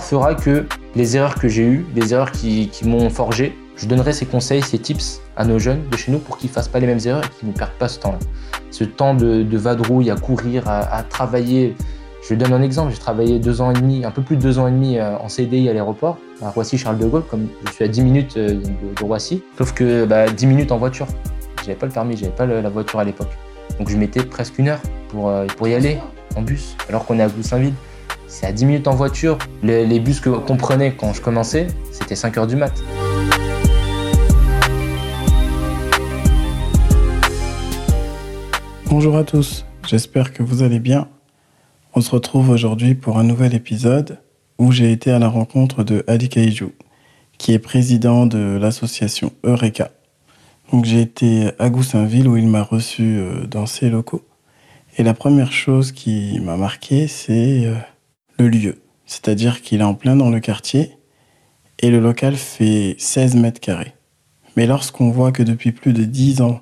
fera que les erreurs que j'ai eues, les erreurs qui, m'ont forgé, je donnerai ces conseils, ces tips à nos jeunes de chez nous pour qu'ils fassent pas les mêmes erreurs et qu'ils ne perdent pas ce temps-là. Ce temps de, vadrouille, à courir, à, travailler. Je donne un exemple, j'ai travaillé deux ans et demi, un peu plus de deux ans et demi euh, en CDI à l'aéroport, à Roissy-Charles de Gaulle, comme je suis à 10 minutes euh, de, Roissy, sauf que bah, 10 minutes en voiture. J'avais pas le permis, j'avais pas la voiture à l'époque. Donc je mettais presque une heure pour, euh, pour y aller en bus, alors qu'on est à Goussainville. C'est à 10 minutes en voiture. Les, bus qu'on prenait quand je commençais, c'était 5 heures du mat. Bonjour à tous, j'espère que vous allez bien. On se retrouve aujourd'hui pour un nouvel épisode où j'ai été à la rencontre de Ali Kaijou, qui est président de l'association Eureka. Donc j'ai été à Goussainville où il m'a reçu euh, dans ses locaux. Et la première chose qui m'a marqué, c'est euh, le lieu. C'est-à-dire qu'il est en plein dans le quartier et le local fait 16 mètres carrés. Mais lorsqu'on voit que depuis plus de 10 ans,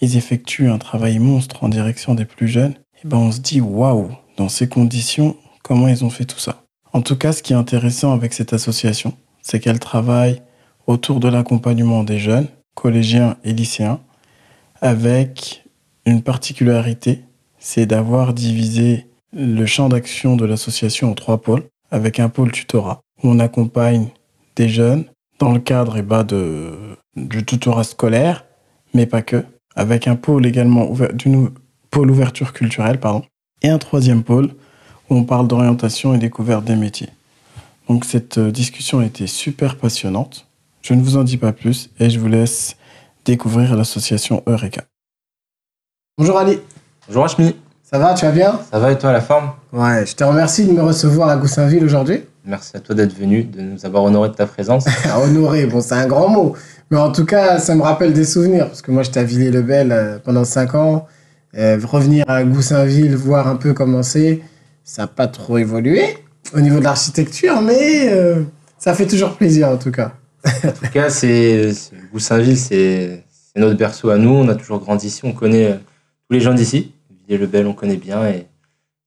ils effectuent un travail monstre en direction des plus jeunes, et ben on se dit waouh, dans ces conditions, comment ils ont fait tout ça? En tout cas, ce qui est intéressant avec cette association, c'est qu'elle travaille autour de l'accompagnement des jeunes, collégiens et lycéens, avec une particularité, c'est d'avoir divisé le champ d'action de l'association en trois pôles, avec un pôle tutorat, où on accompagne des jeunes dans le cadre eh ben, de, du tutorat scolaire, mais pas que, avec un pôle également ouvert, d'une pôle ouverture culturelle, pardon, et un troisième pôle où on parle d'orientation et découverte des métiers. Donc cette euh, discussion a été super passionnante. Je ne vous en dis pas plus et je vous laisse découvrir l'association Eureka. Bonjour Ali, Bonjour Hachmi, ça va, tu vas bien ça va et toi la forme? Ouais, je te remercie de me recevoir à Goussainville aujourd'hui. Merci à toi d'être venu, de nous avoir honoré de ta présence. Honoré, bon, c'est un grand mot. Mais en tout cas, ça me rappelle des souvenirs. Parce que moi, j'étais à Villiers-le-Bel euh, pendant 5 ans. Euh, revenir à Goussainville, voir un peu comment c'est, ça n'a pas trop évolué au niveau de l'architecture, mais euh, ça fait toujours plaisir en tout cas. En tout cas, c'est Goussainville, c'est notre berceau à nous. On a toujours grandi ici, on connaît tous les gens d'ici. Villiers-le-Bel, on connaît bien et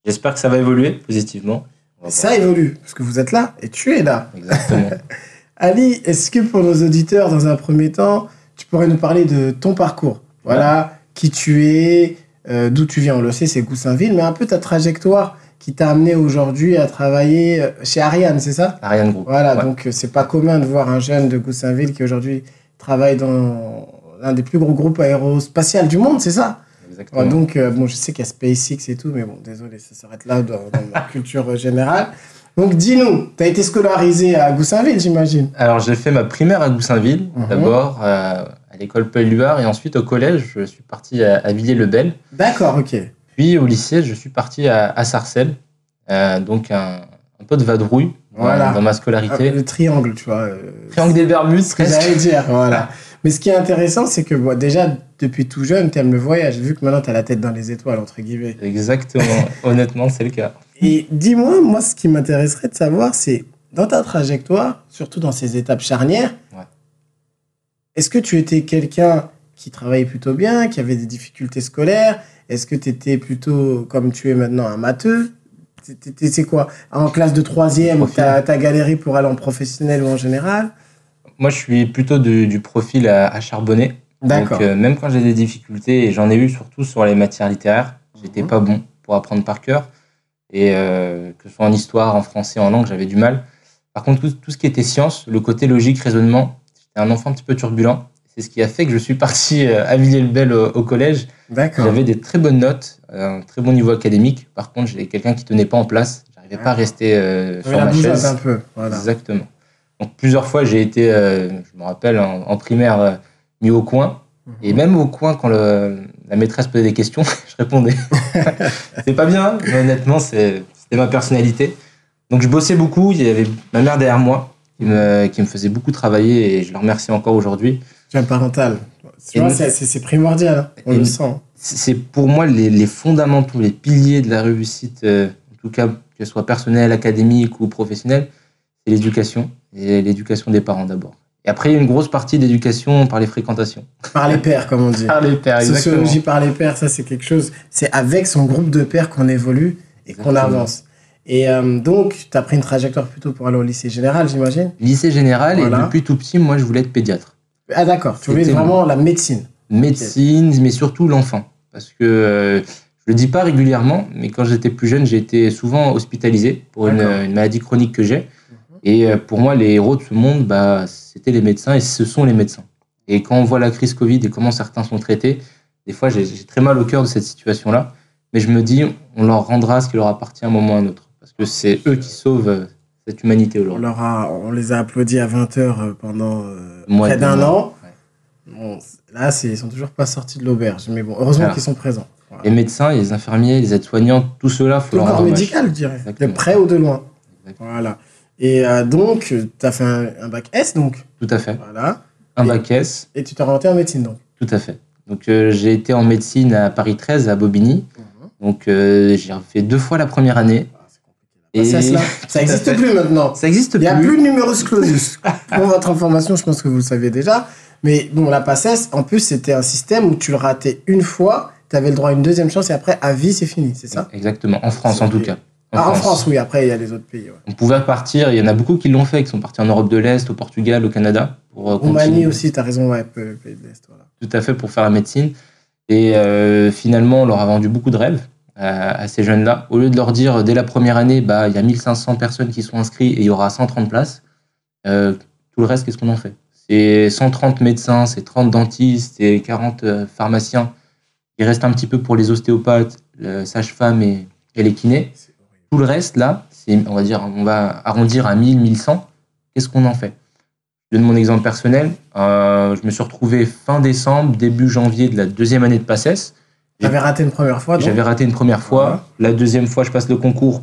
j'espère que ça va évoluer positivement. Va Ça évolue, parce que vous êtes là et tu es là. Exactement. Ali, est-ce que pour nos auditeurs, dans un premier temps, tu pourrais nous parler de ton parcours? Voilà, qui tu es, euh, d'où tu viens, on le sait, c'est Goussainville, mais un peu ta trajectoire qui t'a amené aujourd'hui à travailler euh, chez Ariane, c'est ça? Ariane Group. Voilà, Ouais. donc euh, c'est pas commun de voir un jeune de Goussainville qui aujourd'hui travaille dans l'un des plus gros groupes aérospatial du monde, c'est ça? Exactement. Donc, euh, bon, je sais qu'il y a SpaceX et tout, mais bon, désolé, ça s'arrête là dans, dans ma culture générale. Donc, dis-nous, tu as été scolarisé à Goussainville, j'imagine Alors, j'ai fait ma primaire à Goussainville, Mhm. d'abord euh, à l'école Paul-Luard, et ensuite au collège, je suis parti à, à Villiers-le-Bel. D'accord, ok. Puis au lycée, je suis parti à, à Sarcelles, euh, donc un, un peu de vadrouille dans- Voilà. dans, ma Ah, scolarité. le triangle, tu vois. Triangle des Bermudes, ce que j'allais dire, voilà. Mais ce qui est intéressant, c'est que bon, déjà, depuis tout jeune, tu aimes le voyage, vu que maintenant, tu as la tête dans les étoiles, entre guillemets. Exactement, honnêtement, c'est le cas. Et dis-moi, moi, ce qui m'intéresserait de savoir, c'est dans ta trajectoire, surtout dans ces étapes charnières, Ouais. est-ce que tu étais quelqu'un qui travaillait plutôt bien, qui avait des difficultés scolaires? Est-ce que tu étais plutôt, comme tu es maintenant, un matheux C'est quoi? En classe de troisième, tu as, galéré pour aller en professionnel ou en général? Moi, je suis plutôt du, du profil à, à charbonner. D'accord. Donc, euh, même quand j'ai des difficultés, et j'en ai eu surtout sur les matières littéraires, j'étais Mhm. pas bon pour apprendre par cœur. Et euh, que ce soit en histoire, en français, en langue, j'avais du mal. Par contre, tout, tout ce qui était science, le côté logique, raisonnement, j'étais un enfant un petit peu turbulent. C'est ce qui a fait que je suis parti euh, à Villiers-le-Bel au, au collège. D'accord. J'avais des très bonnes notes, un très bon niveau académique. Par contre, j'étais quelqu'un qui tenait pas en place. J'arrivais pas à rester euh, J'avais sur la ma chaise. un peu. Voilà. Exactement. Donc plusieurs fois, j'ai été, euh, je me rappelle, en, en primaire, euh, mis au coin. Et même au coin, quand le- la maîtresse posait des questions, je répondais. c'est pas bien, mais honnêtement, c'est- c'était ma personnalité. Donc je bossais beaucoup. Il y avait ma mère derrière moi qui me, qui me faisait beaucoup travailler et je le remercie encore aujourd'hui. Parental. Tu vois, nous- c'est- primordial. hein. On le sent. C'est c'est pour moi les, les fondamentaux, les piliers de la réussite, euh, en tout cas, que ce soit personnelle, académique ou professionnelle, c'est l'éducation et l'éducation des parents d'abord. Et après, il y a une grosse partie d'éducation par les fréquentations. Par les pairs, comme on dit. Par les pères, Sociologie par les pairs, ça c'est quelque chose. C'est avec son groupe de pairs qu'on évolue et qu'on Exactement. avance. Et euh, donc, tu as pris une trajectoire plutôt pour aller au lycée général, j'imagine Lycée général, Voilà. et depuis tout petit, moi, je voulais être pédiatre. Ah d'accord, tu voulais vraiment la médecine. Médecine, mais surtout l'enfant. Parce que euh, je le dis pas régulièrement, mais quand j'étais plus jeune, j'ai été souvent hospitalisé pour une maladie chronique que j'ai. Et euh, pour moi, les héros de ce monde, bah, c'était les médecins et ce sont les médecins. Et quand on voit la crise Covid et comment certains sont traités, des fois, j'ai très mal au cœur de cette situation-là. Mais je me dis, on leur rendra ce qui leur appartient à un moment ou à un autre. Parce que c'est eux qui sauvent euh, cette humanité On, aujourd'hui. leur a, on les a applaudis à 20h pendant euh, Mois près d'un an. ouais. Bon, là, ils sont toujours pas sortis de l'auberge. Mais bon, heureusement qu'ils sont présents. Voilà. Les médecins, les infirmiers, les aides-soignants, tout cela, faut leur le corps médical, je dirais. Exactement. De près ou de loin. Exactement. Voilà. Et euh, donc, tu as fait un, un bac S, donc. Tout à fait. Voilà. Un Et- bac S, Et tu t'es orienté en médecine, donc. tout à fait. Donc euh, j'ai été en médecine à Paris 13, à Bobigny. Donc euh, j'ai fait deux fois la première année. Ah, Et- là, ça fait. plus maintenant. Ça existe Il n'y a plus. plus de numerus clausus. Pour votre information, je pense que vous le saviez déjà. Mais bon, la PACES, en plus, c'était un système où tu le ratais une fois, tu avais le droit à une deuxième chance et après, à vie, c'est fini, c'est ça? Exactement, en France en tout cas. Ah, en France, oui, après, il y a les autres pays. ouais. On pouvait partir, il y en a beaucoup qui l'ont fait, qui sont partis en Europe de l'Est, au Portugal, au Canada. Pour euh, Roumanie aussi, tu as raison, ouais, pays de l'Est. Voilà. Tout à fait pour faire la médecine. Et euh, finalement, on leur a vendu beaucoup de rêves euh, à ces jeunes-là. Au lieu de leur dire dès la première année, bah, il y a 1500 personnes qui sont inscrites et il y aura 130 places, euh, tout le reste, qu'est-ce qu'on en fait? C'est 130 médecins, c'est 30 dentistes, c'est 40 euh, pharmaciens. Il reste un petit peu pour les ostéopathes, le sage-femme et, et les kinés. C'est. Tout le reste, là, c'est, on va dire, on va arrondir à 1000, 1100. Qu'est-ce qu'on en fait? Je donne mon exemple personnel. Euh, je me suis retrouvé fin décembre, début janvier de la deuxième année de PACES. J'avais raté une première fois, J'avais raté une première fois. La deuxième fois, je passe le concours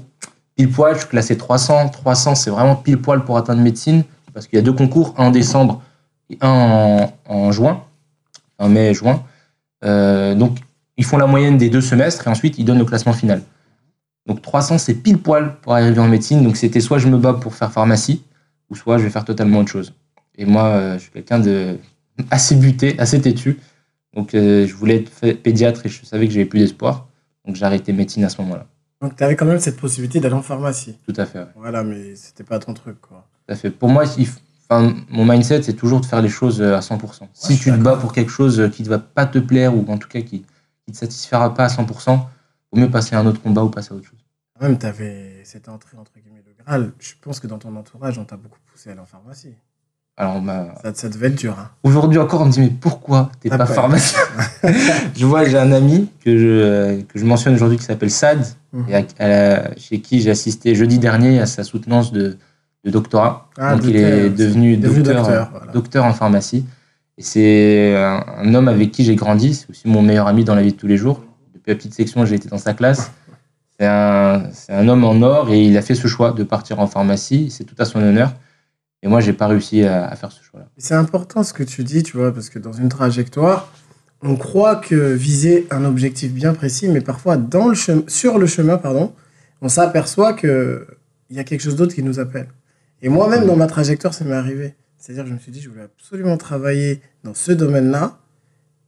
pile poil. Je suis classé 300. 300, c'est vraiment pile poil pour atteindre médecine. Parce qu'il y a deux concours, un en décembre et un en, en juin. En mai, juin. Euh, donc, ils font la moyenne des deux semestres et ensuite, ils donnent le classement final. Donc, 300, c'est pile poil pour arriver en médecine. Donc, c'était soit je me bats pour faire pharmacie, ou soit je vais faire totalement autre chose. Et moi, euh, je suis quelqu'un de assez buté, assez têtu. Donc, euh, je voulais être pédiatre et je savais que j'avais plus d'espoir. Donc, j'ai arrêté médecine à ce moment-là. donc tu avais quand même cette possibilité d'aller en pharmacie. Tout à fait. ouais. Voilà, mais c'était pas ton truc, quoi. Tout à fait. Pour moi, il enfin, mon mindset, c'est toujours de faire les choses euh, à 100%. je si tu te bats pour quelque chose qui ne va pas te plaire ou en tout cas qui ne te satisfera pas à 100%, vaut mieux passer à un autre combat ou passer à autre chose. Quand même, tu avais cette entrée, entre guillemets, le Graal. Je pense que dans ton entourage, on t'a beaucoup poussé à aller en pharmacie. Alors, m'a- Ça, ça devait être dur, hein. aujourd'hui encore, on me dit Mais pourquoi t'es Ah pas ouais. pharmacien Je vois, j'ai un ami que je, euh, que je mentionne aujourd'hui qui s'appelle Sad, Mhm. et à- à la- chez qui j'ai assisté jeudi dernier à sa soutenance de, de doctorat. Ah, Donc, il est devenu, devenu docteur, docteur, voilà. docteur en pharmacie. Et c'est un, un homme avec qui j'ai grandi. C'est aussi mon meilleur ami dans la vie de tous les jours. Depuis la petite section, j'ai été dans sa classe. C'est un, c'est un homme en or et il a fait ce choix de partir en pharmacie. C'est tout à son honneur. Et moi, j'ai pas réussi à, à faire ce choix-là. C'est important ce que tu dis, tu vois, parce que dans une trajectoire, on croit que viser un objectif bien précis, mais parfois dans le chemin, sur le chemin, pardon, on s'aperçoit que il y a quelque chose d'autre qui nous appelle. Et moi-même, dans ma trajectoire, ça m'est arrivé. C'est-à-dire, que je me suis dit, je voulais absolument travailler dans ce domaine-là,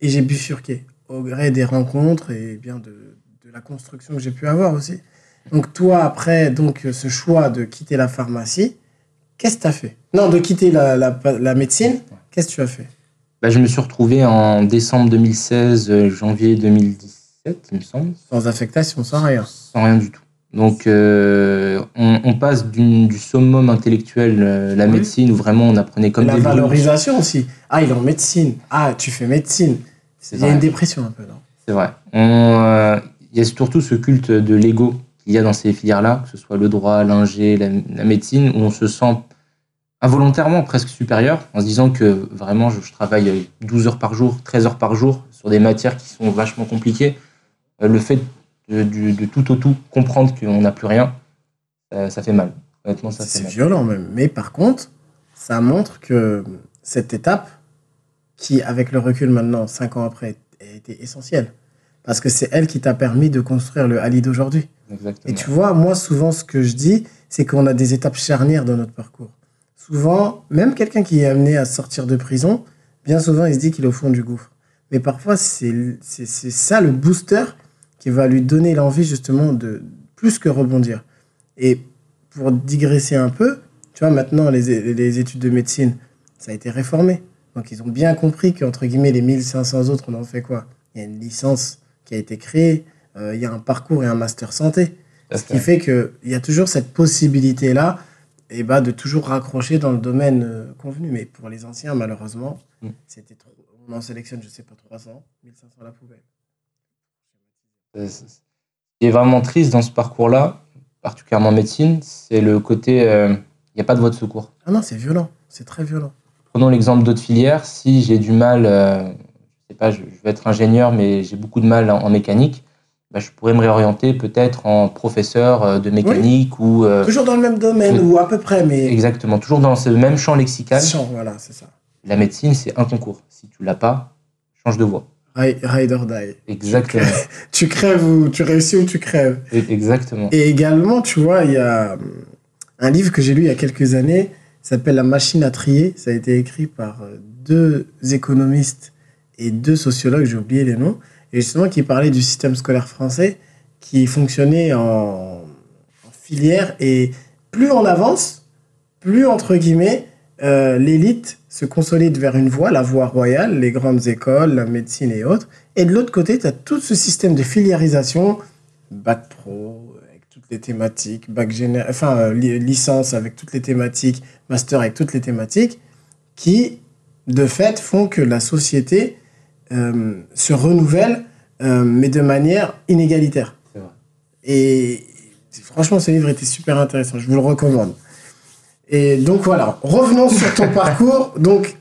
et j'ai bifurqué au gré des rencontres et bien de, de la construction que j'ai pu avoir aussi. Donc toi, après donc ce choix de quitter la pharmacie, qu'est-ce que tu as fait? Non, de quitter la, la, la médecine, qu'est-ce que tu as fait? Bah, je me suis retrouvé en décembre 2016, euh, janvier 2017, il me semble. Sans affectation, sans rien. Sans rien du tout. Donc, euh, on, on passe du summum intellectuel, euh, la Oui. médecine, où vraiment on apprenait comme la des brutes. valorisation aussi. Ah, il est en médecine. Ah, tu fais médecine. Il y a une dépression un peu, non? C'est vrai. On, euh, Il y a surtout ce culte de l'ego qu'il y a dans ces filières-là, que ce soit le droit, l'ingé, la, la médecine, où on se sent involontairement presque supérieur, en se disant que vraiment je, je travaille 12 heures par jour, 13 heures par jour, sur des matières qui sont vachement compliquées. Euh, Le fait de, tout au tout comprendre qu'on n'a plus rien, euh, ça fait mal. Honnêtement, ça C'est violent même. Mais par contre, ça montre que cette étape, qui avec le recul maintenant, cinq ans après, a été essentielle. Parce que c'est elle qui t'a permis de construire le Ali d'aujourd'hui. Et tu vois, moi, souvent, ce que je dis, c'est qu'on a des étapes charnières dans notre parcours. Souvent, même quelqu'un qui est amené à sortir de prison, bien souvent, il se dit qu'il est au fond du gouffre. Mais parfois, c'est ça le booster qui va lui donner l'envie, justement, de plus que rebondir. Et pour digresser un peu, tu vois, maintenant, les, les études de médecine, ça a été réformé. Donc, ils ont bien compris qu'entre guillemets, les 1500 autres, on en fait quoi? Il y a une licence qui a été créée, euh, il y a un parcours et un master santé. Ce qui fait qu'il y a toujours cette possibilité-là et bah, de toujours raccrocher dans le domaine euh, convenu. Mais pour les anciens, malheureusement, Mm. c'était trop. On en sélectionne, je sais pas, 300, 1500 à la poubelle. Ce qui est vraiment triste dans ce parcours-là, particulièrement en médecine, c'est le côté euh, il n'y a pas de voie de secours. Ah non, c'est violent. C'est très violent. Prenons l'exemple d'autres filières. Si j'ai du mal, sais pas, je, vais être ingénieur, mais j'ai beaucoup de mal en, en mécanique, bah, je pourrais me réorienter peut-être en professeur euh, de mécanique ou euh, Toujours dans le même domaine ou à peu près, mais. exactement toujours dans ce même champ lexical. Champ, voilà, c'est ça. La médecine, c'est un concours. Si tu l'as pas, change de voie. Ri- Ride or die. Exactement. Tu crèves ou tu réussis ou tu crèves. Exactement. Et également, tu vois, il y a hum, un livre que j'ai lu il y a quelques années, s'appelle La machine à trier. Ça a été écrit par euh, deux économistes et deux sociologues, j'ai oublié les noms, et justement qui parlait du système scolaire français qui fonctionnait en, en filière et plus on avance, plus entre guillemets, euh, l'élite se consolide vers une voie, la voie royale, les grandes écoles, la médecine et autres. Et de l'autre côté, tu as tout ce système de filiarisation, bac pro avec toutes les thématiques, bac général, enfin euh, li- licence avec toutes les thématiques, master avec toutes les thématiques, qui de fait font que la société euh, se renouvelle, euh, mais de manière inégalitaire. Vrai. Et franchement, ce livre était super intéressant, je vous le recommande. Et donc voilà, revenons sur ton parcours. Donc,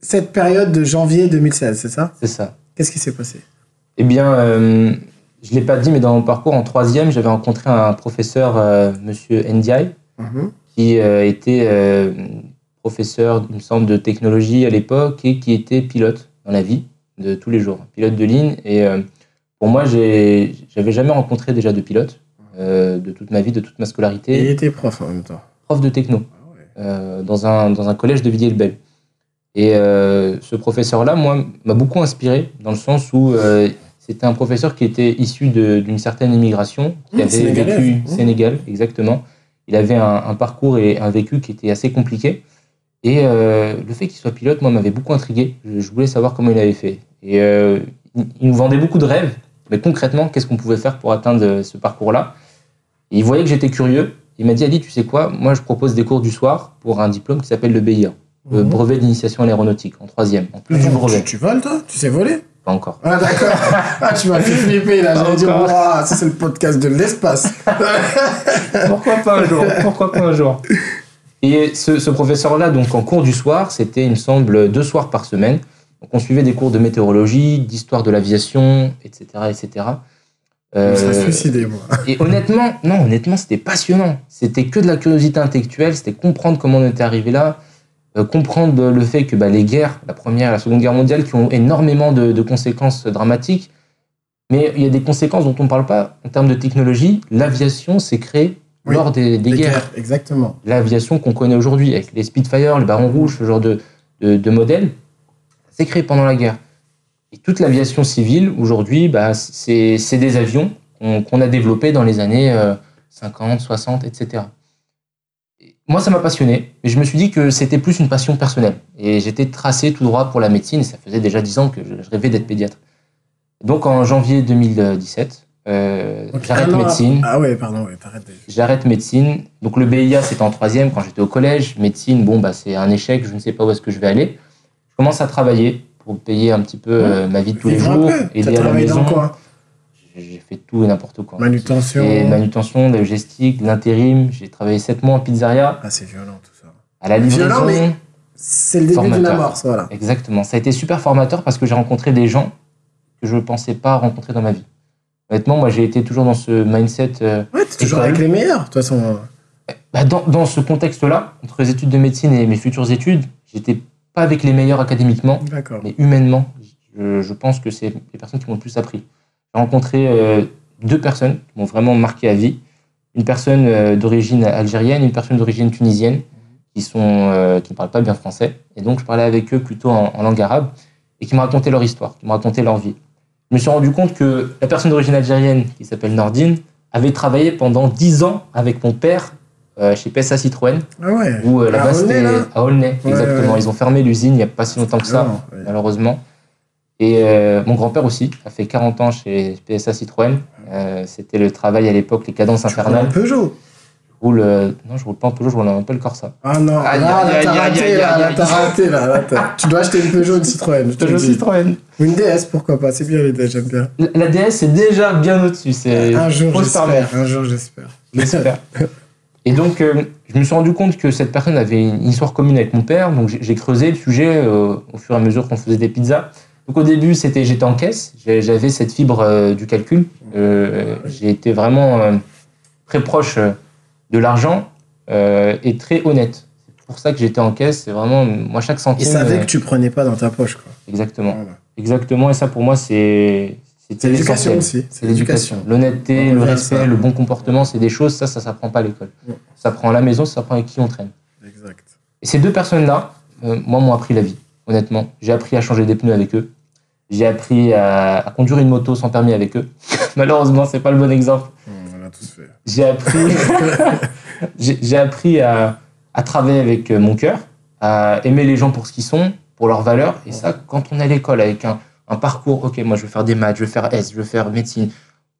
cette période de janvier 2016, c'est ça? C'est ça. Qu'est-ce qui s'est passé? Eh bien, euh, je ne l'ai pas dit, mais dans mon parcours, en troisième, j'avais rencontré un professeur, euh, Monsieur Ndiaye, Mhm. qui euh, était professeur, il me semble, de technologie à l'époque et qui était pilote dans la vie de tous les jours, pilote de ligne. Et euh, pour moi, j'avais jamais rencontré déjà de pilote euh, de toute ma vie, de toute ma Et il scolarité, était prof en même temps. prof de techno euh, dans, un, dans un collège de Villiers-le-Bel. Et euh, ce professeur-là, moi, m'a beaucoup inspiré dans le sens où euh, c'était un professeur qui était issu d'une certaine immigration, qui Mmh, avait sénégalais. vécu Mmh. Sénégal, exactement. Il avait un, un parcours et un vécu qui était assez compliqué. Et euh, le fait qu'il soit pilote, moi, m'avait beaucoup intrigué. Je, je voulais savoir comment il avait fait. Et euh, il, nous vendait beaucoup de rêves, mais concrètement, qu'est-ce qu'on pouvait faire pour atteindre ce parcours-là? Et il voyait que j'étais curieux. Il m'a dit, Ali, tu sais quoi? Moi, je propose des cours du soir pour un diplôme qui s'appelle le BIA, le Mhm. brevet d'initiation à l'aéronautique, en troisième, en plus du Attends, brevet. Tu, tu voles, toi? Tu sais voler? Pas encore. Ah, d'accord. ah, tu m'as fait flipper, là. J'allais dire. Ouah, ça, c'est le podcast de l'espace. Pourquoi pas un jour? Pourquoi pas un jour? Et ce, ce professeur-là, donc en cours du soir, c'était, il me semble, deux soirs par semaine. Donc on suivait des cours de météorologie, d'histoire de l'aviation, etc., etc. Euh, suicidé, moi. et honnêtement, non, honnêtement, c'était passionnant. C'était que de la curiosité intellectuelle, c'était comprendre comment on était arrivé là, euh, comprendre le fait que bah, les guerres, la première et la seconde guerre mondiale, qui ont énormément de, de conséquences dramatiques, mais il y a des conséquences dont on ne parle pas en termes de technologie. L'aviation s'est créée Oui, lors des, guerres. guerres, exactement. L'aviation qu'on connaît aujourd'hui, avec les Spitfire, les Barons Rouges, ce genre de, de, de modèles, c'est créé pendant la guerre. Et toute l'aviation civile, aujourd'hui, bah, c'est c'est des avions qu'on a développés dans les années euh, 50, 60, etc. Et moi, ça m'a passionné, mais je me suis dit que c'était plus une passion personnelle. Et j'étais tracé tout droit pour la médecine, et ça faisait déjà 10 ans que je rêvais d'être pédiatre. Donc en janvier 2017, euh, j'arrête médecine. Ah ouais, pardon, ouais. J'arrête médecine. Donc le BIA, c'était en troisième quand j'étais au collège. Médecine, bon, bah, c'est un échec, je ne sais pas où est-ce que je vais aller. Je commence à travailler pour payer un petit peu euh, ma vie de tous les jours, aider à la maison. quoi? J'ai fait tout et n'importe quoi. Manutention. Et manutention, de la logistique, de l'intérim. J'ai travaillé 7 mois en pizzeria, Ah, c'est violent, tout ça. à la Violent, livraison. mais- C'est le début d'une Formateur. amorce, voilà. Exactement. Ça a été super formateur parce que j'ai rencontré des gens que je ne pensais pas rencontrer dans ma vie. Honnêtement, moi, j'ai été toujours dans ce mindset. euh, Ouais, t'es toujours avec les meilleurs, de toute façon. Bah, dans, dans ce contexte-là, entre les études de médecine et mes futures études, j'étais pas avec les meilleurs académiquement, mais humainement, je, je pense que c'est les personnes qui m'ont le plus appris. J'ai rencontré euh, deux personnes qui m'ont vraiment marqué à vie. Une personne euh, d'origine algérienne, une personne d'origine tunisienne, qui sont euh, qui ne parlent pas bien français. Et donc, je parlais avec eux plutôt en, en langue arabe et qui me racontaient leur histoire, qui me racontaient leur vie. Je me suis rendu compte que la personne d'origine algérienne, qui s'appelle Nordine, avait travaillé pendant 10 ans avec mon père euh, chez PSA Citroën, Ah ouais. où euh, À là-bas c'était à Aulnay, Ouais, exactement. ouais. Ils ont fermé l'usine il n'y a pas si longtemps que ça, Non, ouais. malheureusement. Et euh, mon grand-père aussi a fait 40 ans chez PSA Citroën. Euh, c'était le travail à l'époque, les cadences infernales. Peugeot. Je roule, euh, non, je roule pas en Peugeot, je roule en Opel Corsa. Ah non, Aïe, là, là, t'as raté, là, t'as raté, là, là, t'as- Tu dois acheter une Peugeot, une Citroën. je dis. Citroën. Ou une DS, pourquoi pas, c'est bien les DS, j'aime bien. La la DS c'est déjà bien au-dessus. C'est Un jour, j'espère, un jour, j'espère. J'espère. Et donc, euh, je me suis rendu compte que cette personne avait une histoire commune avec mon père. Donc, j'ai j'ai creusé le sujet euh, au fur et à mesure qu'on faisait des pizzas. Donc, au début, c'était j'étais en caisse. J'avais cette fibre euh, du calcul. Euh, j'ai été vraiment euh, très proche euh, de l'argent euh, et très honnête. C'est pour ça que j'étais en caisse. C'est vraiment, moi, chaque centime. savait euh, que tu prenais pas dans ta poche, quoi. Exactement. Voilà. Exactement. Et ça, pour moi, c'est. C'est l'éducation aussi. C'est l'éducation. L'honnêteté, On le respect, ça. le bon comportement, c'est des choses, ça, ça s'apprend pas à l'école. Ouais. Ça s'apprend à la maison, ça s'apprend avec qui on traîne. Exact. Et ces deux personnes-là, euh, moi, m'ont appris la vie, honnêtement. J'ai appris à changer des pneus avec eux. J'ai appris à, à conduire une moto sans permis avec eux. Malheureusement, c'est pas le bon exemple. Tous fait. J'ai appris, j'ai appris à, à travailler avec euh, mon cœur, à aimer les gens pour ce qu'ils sont, pour leurs valeurs. Et ça, quand on est à l'école avec un, un parcours, ok, moi je veux faire des maths, je veux faire S, je veux faire médecine,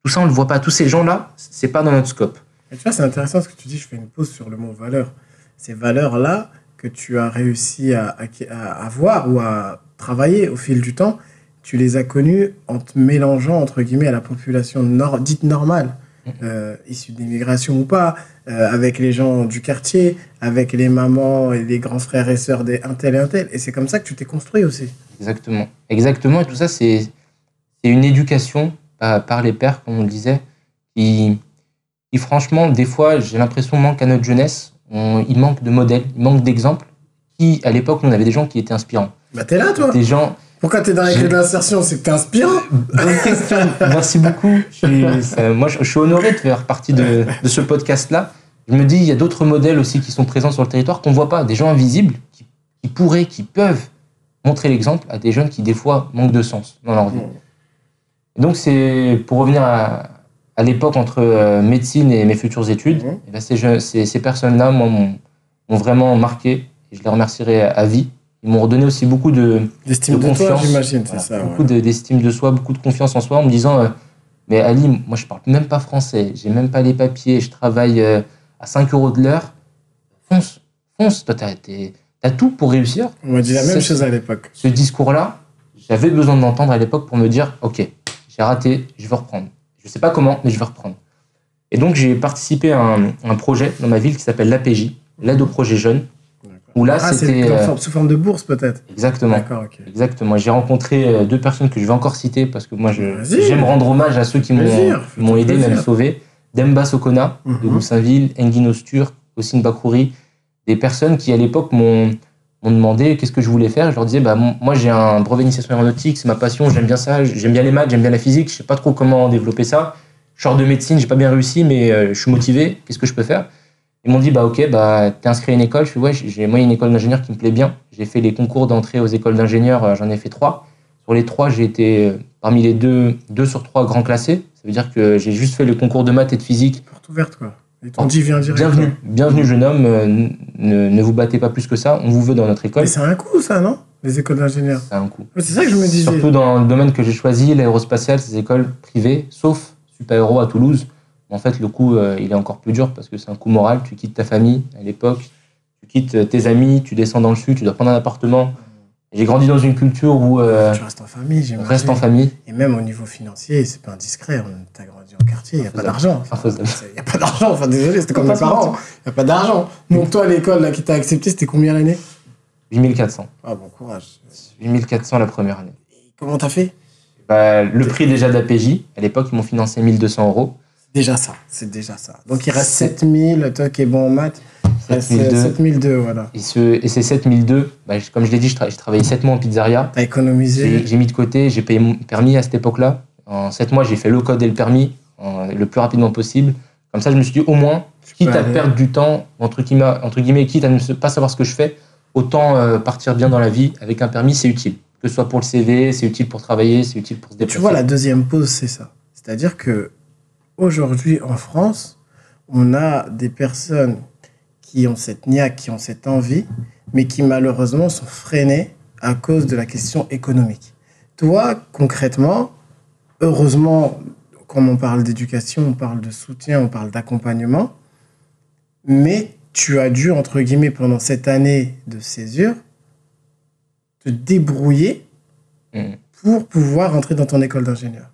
tout ça on le voit pas. Tous ces gens-là, c'est pas dans notre scope. Et tu vois, c'est intéressant ce que tu dis, je fais une pause sur le mot valeur. Ces valeurs-là que tu as réussi à, à, avoir ou à travailler au fil du temps, tu les as connues en te mélangeant, entre guillemets, à la population dite normale, euh, issue d'immigration ou pas, euh, avec les gens du quartier, avec les mamans et les grands frères et sœurs des un tel et un tel. Et c'est comme ça que tu t'es construit aussi. Exactement. Exactement. Et tout ça, c'est une éducation par, par les pères, comme on le disait, qui, qui franchement, des fois, j'ai l'impression, manque à notre jeunesse. On- il manque de modèles, il manque d'exemples. Qui, à l'époque, on avait des gens qui étaient inspirants. Bah, t'es là, toi Des gens. Pourquoi t'es dans les clés d'insertion C'est que t'es inspirant Bonne question. Merci beaucoup. Je suis, ça- moi, je, suis honoré de faire partie de, de ce podcast-là. Je me dis, il y a d'autres modèles aussi qui sont présents sur le territoire qu'on voit pas. Des gens invisibles qui, qui pourraient, qui peuvent montrer l'exemple à des jeunes qui, des fois, manquent de sens dans leur vie. Et donc, c'est pour revenir à, à l'époque entre euh, médecine et mes futures études, Mhm. eh ben, ces, jeunes- ces, ces personnes-là, moi, m'ont m'ont vraiment marqué et je les remercierai à, à vie. Ils m'ont redonné aussi beaucoup de, D'estime de confiance. j'imagine, c'est voilà, ça. beaucoup ouais. d'estime de soi, beaucoup de confiance en soi, en me disant euh, Mais Ali, moi, je parle même pas français, j'ai même pas les papiers, je travaille euh, à 5 euros de l'heure. Fonce, fonce, toi, t'as t'as tout pour réussir On m'a dit la même chose à l'époque. ce discours-là, j'avais besoin de l'entendre à l'époque pour me dire, OK, j'ai raté, je vais reprendre. Je sais pas comment, mais je vais reprendre. Et donc, j'ai participé à un, un projet dans ma ville qui s'appelle l'APJ, l'aide au projet jeune, où là, Ah, c'était... euh, sous forme de bourse, peut-être exactement. Exactement. J'ai rencontré euh, deux personnes que je vais encore citer parce que moi, j'aime rendre hommage à ceux qui m'ont aidé, même sauvé. Demba Sokona, de Mhm. Goussainville, Engin Ostur, Ossine Bakrouri, des personnes qui, à l'époque, m'ont demandé qu'est-ce que je voulais faire. Je leur disais, bah, moi, j'ai un brevet d'initiation aéronautique, c'est ma passion, j'aime bien ça, j'aime bien les maths, j'aime bien la physique, je sais pas trop comment développer ça. Je sors de médecine, j'ai pas bien réussi, mais euh, je suis motivé, qu'est-ce que je peux faire? Ils m'ont dit, bah, ok, bah, t'es inscrit à une école. Je fais, ouais, j'ai moi, une école d'ingénieur qui me plaît bien. J'ai fait les concours d'entrée aux écoles d'ingénieurs, euh, j'en ai fait trois. Sur les trois, j'ai été euh, parmi les deux, deux sur trois grands classés. Ça veut dire que j'ai juste fait le concours de maths et de physique. Porte ouverte, quoi. Dit, direct. Bienvenue, bienvenue jeune homme, euh, ne, ne vous battez pas plus que ça, on vous veut dans notre école. Mais c'est un coup, ça, non? Les écoles d'ingénieurs. C'est un coup. C'est ça que je me disais. Surtout dans le domaine que j'ai choisi, l'aérospatial, ces écoles privées, sauf Super Héros à Toulouse. En fait, le coup, euh, il est encore plus dur parce que c'est un coup moral. Tu quittes ta famille à l'époque, tu quittes euh, tes amis, tu descends dans le sud, tu dois prendre un appartement. J'ai grandi dans une culture où euh, Tu restes en famille, j'imagine. reste en famille. Et même au niveau financier, c'est pas indiscret. On T'as grandi en quartier, il n'y a pas d'argent. Il n'y a pas d'argent. Enfin, désolé, c'était comme mes parents. Il n'y a pas d'argent. Donc, toi, l'école là, qui t'a accepté, c'était combien l'année? 8400. Ah, bon courage. 8400 la première année. Et comment t'as fait? Bah, le prix déjà d'APJ, à l'époque, ils m'ont financé 1200 euros. Déjà ça. C'est déjà ça. Donc, il reste C'est- 7000. Toi qui es bon en maths, il reste 7002. 7002, voilà. Et, ce, et ces 7002, bah, je- comme je l'ai dit, je, tra- j'ai travaillé 7 mois en pizzeria. T'as J'ai économisé. j'ai mis de côté, j'ai payé mon permis à cette époque-là. En 7 mois, j'ai fait le code et le permis en- le plus rapidement possible. Comme ça, je me suis dit, au moins, quitte à aller. perdre du temps, entre guillemets, entre guillemets, quitte à ne pas savoir ce que je fais, autant euh, partir bien dans la vie avec un permis, c'est utile. Que ce soit pour le CV, c'est utile pour travailler, c'est utile pour se déplacer. Tu vois, la deuxième pause, c'est ça. C'est-à-dire que aujourd'hui en France, on a des personnes qui ont cette niaque, qui ont cette envie, mais qui malheureusement sont freinées à cause de la question économique. Toi, concrètement, heureusement, comme on parle d'éducation, on parle de soutien, on parle d'accompagnement, mais tu as dû, entre guillemets, pendant cette année de césure, te débrouiller Mm. pour pouvoir entrer dans ton école d'ingénieur.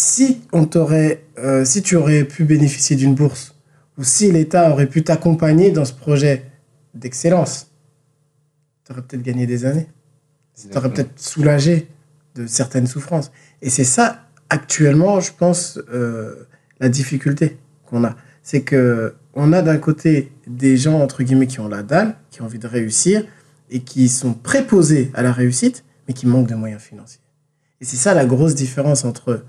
Si, on t'aurait, euh, si tu aurais pu bénéficier d'une bourse, ou si l'État aurait pu t'accompagner dans ce projet d'excellence, tu aurais peut-être gagné des années. Tu aurais peut-être soulagé de certaines souffrances. Et c'est ça, actuellement, je pense, euh, la difficulté qu'on a. C'est que on a d'un côté des gens, entre guillemets, qui ont la dalle, qui ont envie de réussir, et qui sont préposés à la réussite, mais qui manquent de moyens financiers. Et c'est ça la grosse différence entre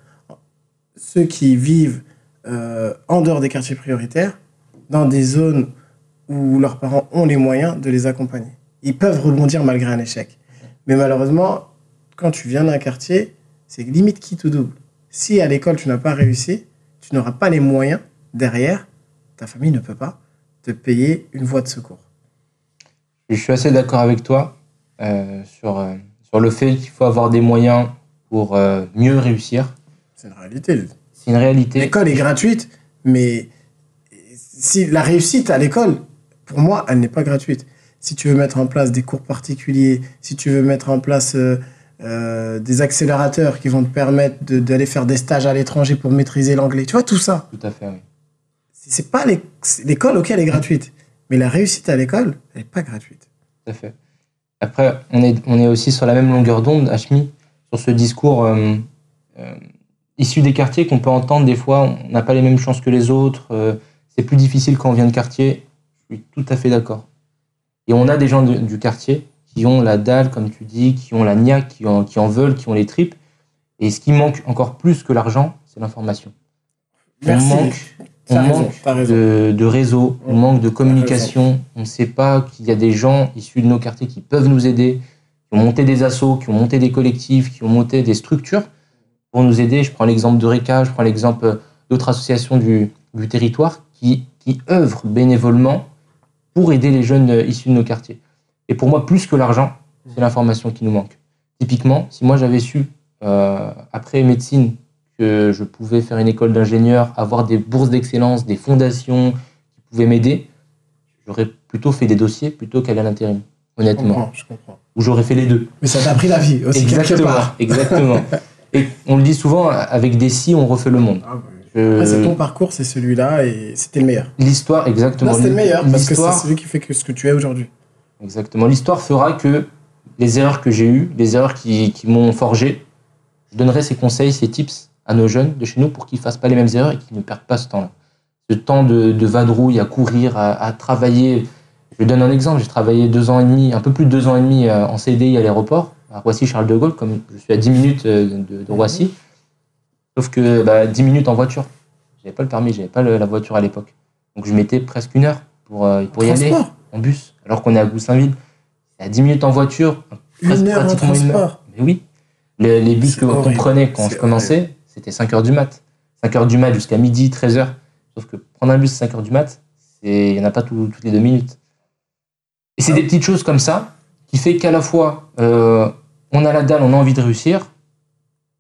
ceux qui vivent euh, en dehors des quartiers prioritaires, dans des zones où leurs parents ont les moyens de les accompagner. Ils peuvent rebondir malgré un échec. Mais malheureusement, quand tu viens d'un quartier, c'est limite qui tout double. Si à l'école tu n'as pas réussi, tu n'auras pas les moyens derrière, ta famille ne peut pas te payer une voie de secours. Je suis assez d'accord avec toi euh, sur, euh, sur le fait qu'il faut avoir des moyens pour mieux réussir. C'est une réalité. C'est une réalité. L'école est gratuite, mais si la réussite à l'école, pour moi, elle n'est pas gratuite. Si tu veux mettre en place des cours particuliers, si tu veux mettre en place euh, euh, des accélérateurs qui vont te permettre de- d'aller faire des stages à l'étranger pour maîtriser l'anglais, tu vois, tout ça. Tout à fait, oui. C'est pas l'école, ok, elle est gratuite, mais la réussite à l'école, elle n'est pas gratuite. Tout à fait. Après, on est, on est aussi sur la même longueur d'onde, Hachmi, sur ce discours euh, euh, issu des quartiers qu'on peut entendre des fois. On n'a pas les mêmes chances que les autres. euh, c'est plus difficile quand on vient de quartier. Je suis tout à fait d'accord. Et on a des gens de- du quartier qui ont la dalle, comme tu dis, qui ont la niaque, qui en, qui en veulent, qui ont les tripes. Et ce qui manque encore plus que l'argent, c'est l'information. On manque, on raison, de, de réseau, on manque de communication. On ne sait pas qu'il y a des gens issus de nos quartiers qui peuvent nous aider, qui ont monté des assos, qui ont monté des collectifs, qui ont monté des structures pour nous aider. Je prends l'exemple de RECA, je prends l'exemple d'autres associations du, du territoire qui, qui œuvrent bénévolement pour aider les jeunes euh, issus de nos quartiers. Et pour moi, plus que l'argent, c'est l'information qui nous manque. Typiquement, si moi j'avais su, euh, après médecine, que je pouvais faire une école d'ingénieur, avoir des bourses d'excellence, des fondations qui pouvaient m'aider, j'aurais plutôt fait des dossiers plutôt qu'aller à l'intérim, Je honnêtement. comprends, je comprends. Ou j'aurais fait les deux. Mais ça t'a pris la vie aussi, quelque part. Exactement. Et on le dit souvent, avec des si, on refait le monde. Ah, Après, c'est ton parcours, c'est celui-là, et c'était le meilleur. L'histoire, exactement. C'était le meilleur, parce que c'est celui qui fait que ce que tu es aujourd'hui. Exactement. L'histoire fera que les erreurs que j'ai eues, les erreurs qui, qui m'ont forgé, je donnerai ces conseils, ces tips à nos jeunes de chez nous pour qu'ils fassent pas les mêmes erreurs et qu'ils ne perdent pas ce temps-là. Ce temps de, de vadrouille, à courir, à, à travailler. Je donne un exemple. J'ai travaillé deux ans et demi, un peu plus de deux ans et demi euh, en CDI à l'aéroport, à Roissy-Charles de Gaulle, comme je suis à 10 minutes euh, de, de Roissy. Sauf que bah, 10 minutes en voiture. J'avais pas le permis, j'avais pas le- la voiture à l'époque. Donc je mettais presque une heure pour, euh, pour y aller en bus, alors qu'on est à Goussainville. C'est à 10 minutes en voiture. Une en pratiquement une heure. Mais oui. Les, les bus que qu'on prenait quand je commençais, c'était 5 heures du mat. 5 heures du mat jusqu'à midi, 13 heures. Sauf que prendre un bus à 5 heures du mat, il n'y en a pas tout- toutes les deux minutes. Et c'est des petites choses comme ça qui fait qu'à la fois, euh, on a la dalle, on a envie de réussir.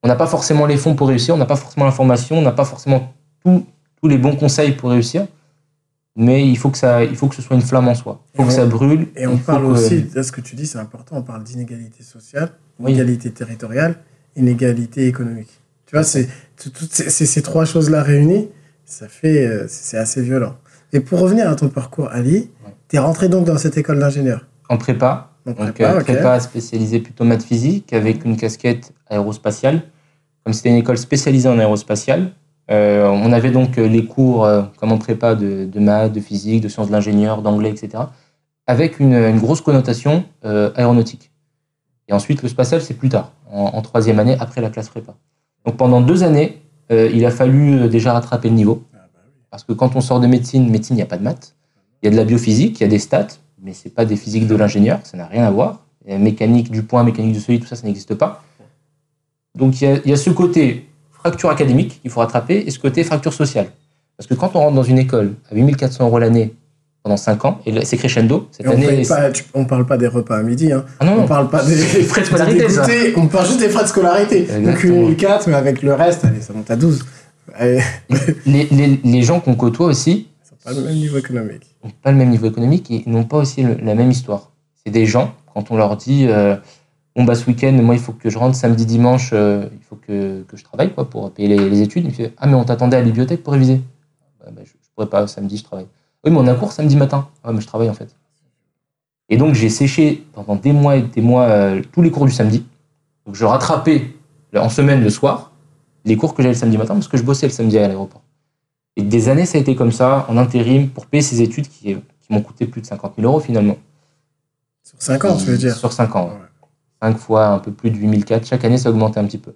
On n'a pas forcément les fonds pour réussir, on n'a pas forcément l'information, on n'a pas forcément tout- tous les bons conseils pour réussir. Mais il faut que, ça, il faut que ce soit une flamme en soi. Il faut Et que on- ça brûle. Et on parle que- aussi, de ce que tu dis, c'est important, on parle d'inégalité sociale, Oui. inégalité territoriale, inégalité économique. Tu vois, c'est tout- toutes ces, ces- ces trois choses-là réunies, ça fait, euh, c'est assez violent. Et pour revenir à ton parcours, Ali, Ouais. tu es rentré donc dans cette école d'ingénieur. En prépa, Donc, prépa, euh, prépa spécialisée plutôt maths physique avec une casquette aérospatiale. Comme c'était une école spécialisée en aérospatiale, euh, on avait donc euh, les cours euh, comme en prépa de, de maths, de physique, de sciences de l'ingénieur, d'anglais, etc. Avec une, une grosse connotation euh, aéronautique. Et ensuite, le spatial, c'est plus tard, en, en troisième année, après la classe prépa. Donc pendant deux années, il a fallu déjà rattraper le niveau. Ah bah. Parce que quand on sort de médecine, médecine, il n'y a pas de maths. Il y a de la biophysique, il y a des stats, mais c'est pas des physiques de l'ingénieur, ça n'a rien à voir. Et mécanique du point, mécanique du solide, tout ça, ça n'existe pas. Donc il y, y a ce côté, fracture académique qu'il faut rattraper et ce côté fracture sociale. Parce que quand on rentre dans une école à 8400 euros l'année pendant 5 ans, et c'est crescendo, cette Et on, année. pas, tu- on parle pas des repas à midi. Hein. Ah non, On non. parle pas des, frais de scolarité, des On parle juste des frais de scolarité. Donc Exactement. 1004, mais avec le reste, allez, ça monte à 12. Allez, Les, les- les gens qu'on côtoie aussi pas le même niveau économique. pas le même niveau économique et n'ont pas aussi la même histoire. C'est des gens, quand on leur dit euh, Bon, bah, ce week-end, moi, il faut que je rentre samedi, dimanche, euh, il faut que, je travaille pour payer les, études. Ah, mais on t'attendait à la bibliothèque pour réviser. Bah, bah, je, je pourrais pas, samedi, je travaille. Oui, mais on a cours samedi matin. Ah, mais je travaille en fait. Et donc, j'ai séché pendant des mois et des mois euh, tous les cours du samedi. Donc, je rattrapais en semaine le soir les cours que j'avais le samedi matin parce que je bossais le samedi à l'aéroport. Et des années, ça a été comme ça, en intérim, pour payer ces études qui, qui m'ont coûté plus de 50 000 euros finalement. Sur 5 ans, tu veux dire? Sur 5 ans. ouais. Ouais. 5 fois un peu plus de 8004. Chaque année, ça augmentait un petit peu.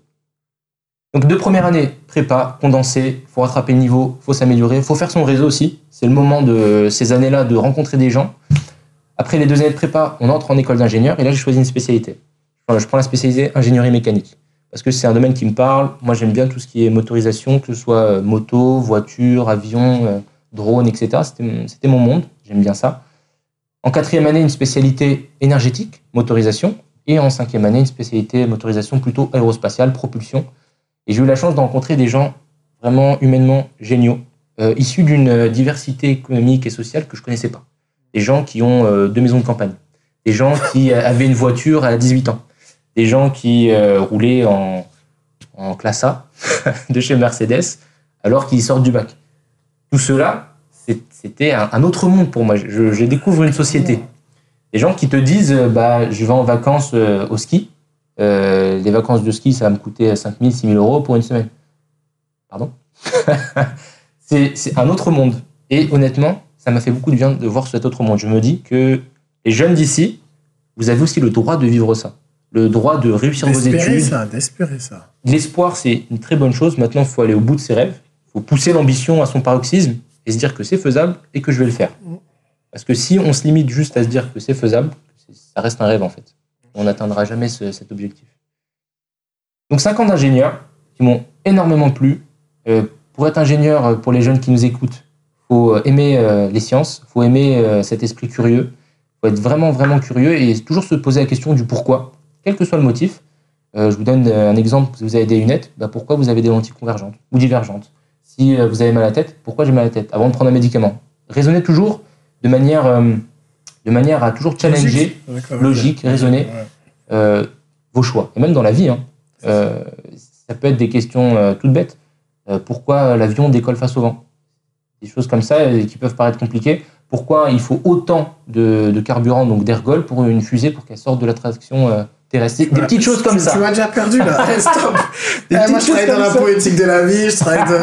Donc, deux premières années, prépa, condensé, faut rattraper le niveau, faut s'améliorer, faut faire son réseau aussi. C'est le moment de ces années-là de rencontrer des gens. Après les deux années de prépa, on entre en école d'ingénieur et là, j'ai choisi une spécialité. Enfin, Je prends la spécialité ingénierie mécanique parce que c'est un domaine qui me parle. Moi, j'aime bien tout ce qui est motorisation, que ce soit euh, moto, voiture, avion, euh, drone, etc. C'était mon- monde. J'aime bien ça. En quatrième année, une spécialité énergétique, motorisation. Et en cinquième année, une spécialité motorisation plutôt aérospatiale, propulsion. Et j'ai eu la chance de rencontrer des gens vraiment humainement géniaux, euh, issus d'une diversité économique et sociale que je connaissais pas. Des gens qui ont deux maisons de campagne. Des gens qui avaient une voiture à 18 ans. Des gens qui euh, roulaient en, en classe A de chez Mercedes alors qu'ils sortent du bac. Tout cela, c'était un, autre monde pour moi. Je, découvre une société. Des gens qui te disent euh, bah, je vais en vacances euh, au ski. Les vacances de ski, ça va me coûter 5 000, 6 000 euros pour une semaine. Pardon? C'est un autre monde. Et honnêtement, ça m'a fait beaucoup de bien de voir cet autre monde. Je me dis que les jeunes d'ici, vous avez aussi le droit de vivre ça. Le droit de réussir vos études. ça, d'espérer ça. L'espoir, c'est une très bonne chose. Maintenant, il faut aller au bout de ses rêves. Il faut pousser l'ambition à son paroxysme et se dire que c'est faisable et que je vais le faire. Parce que si on se limite juste à se dire que c'est faisable, ça reste un rêve en fait. On n'atteindra jamais ce- cet objectif. Donc 5 ans d'ingénieur qui m'ont énormément plu. Euh, pour être ingénieur, euh, pour les jeunes qui nous écoutent, faut euh, aimer euh, les sciences, faut aimer euh, cet esprit curieux, faut être vraiment vraiment curieux et toujours se poser la question du pourquoi, quel que soit le motif. Euh, je vous donne euh, un exemple. Si vous avez des lunettes, bah, pourquoi vous avez des lentilles convergentes ou divergentes? Si euh, vous avez mal à la tête, pourquoi j'ai mal à la tête? Avant de prendre un médicament. Raisonnez toujours de manière, euh, de manière à toujours challenger Logique, logique. Ouais. euh, vos choix. Et même dans la vie, hein. Ça peut être des questions toutes bêtes. Pourquoi l'avion décolle face au vent? Des choses comme ça qui peuvent paraître compliquées. Pourquoi il faut autant de, de carburant, donc d'ergol, pour une fusée pour qu'elle sorte de l'attraction Des petites choses comme Tu- ça. Tu m'as déjà perdu là. Stop. Eh, moi, je travaille dans la ça. poétique de la vie. Je travaille de...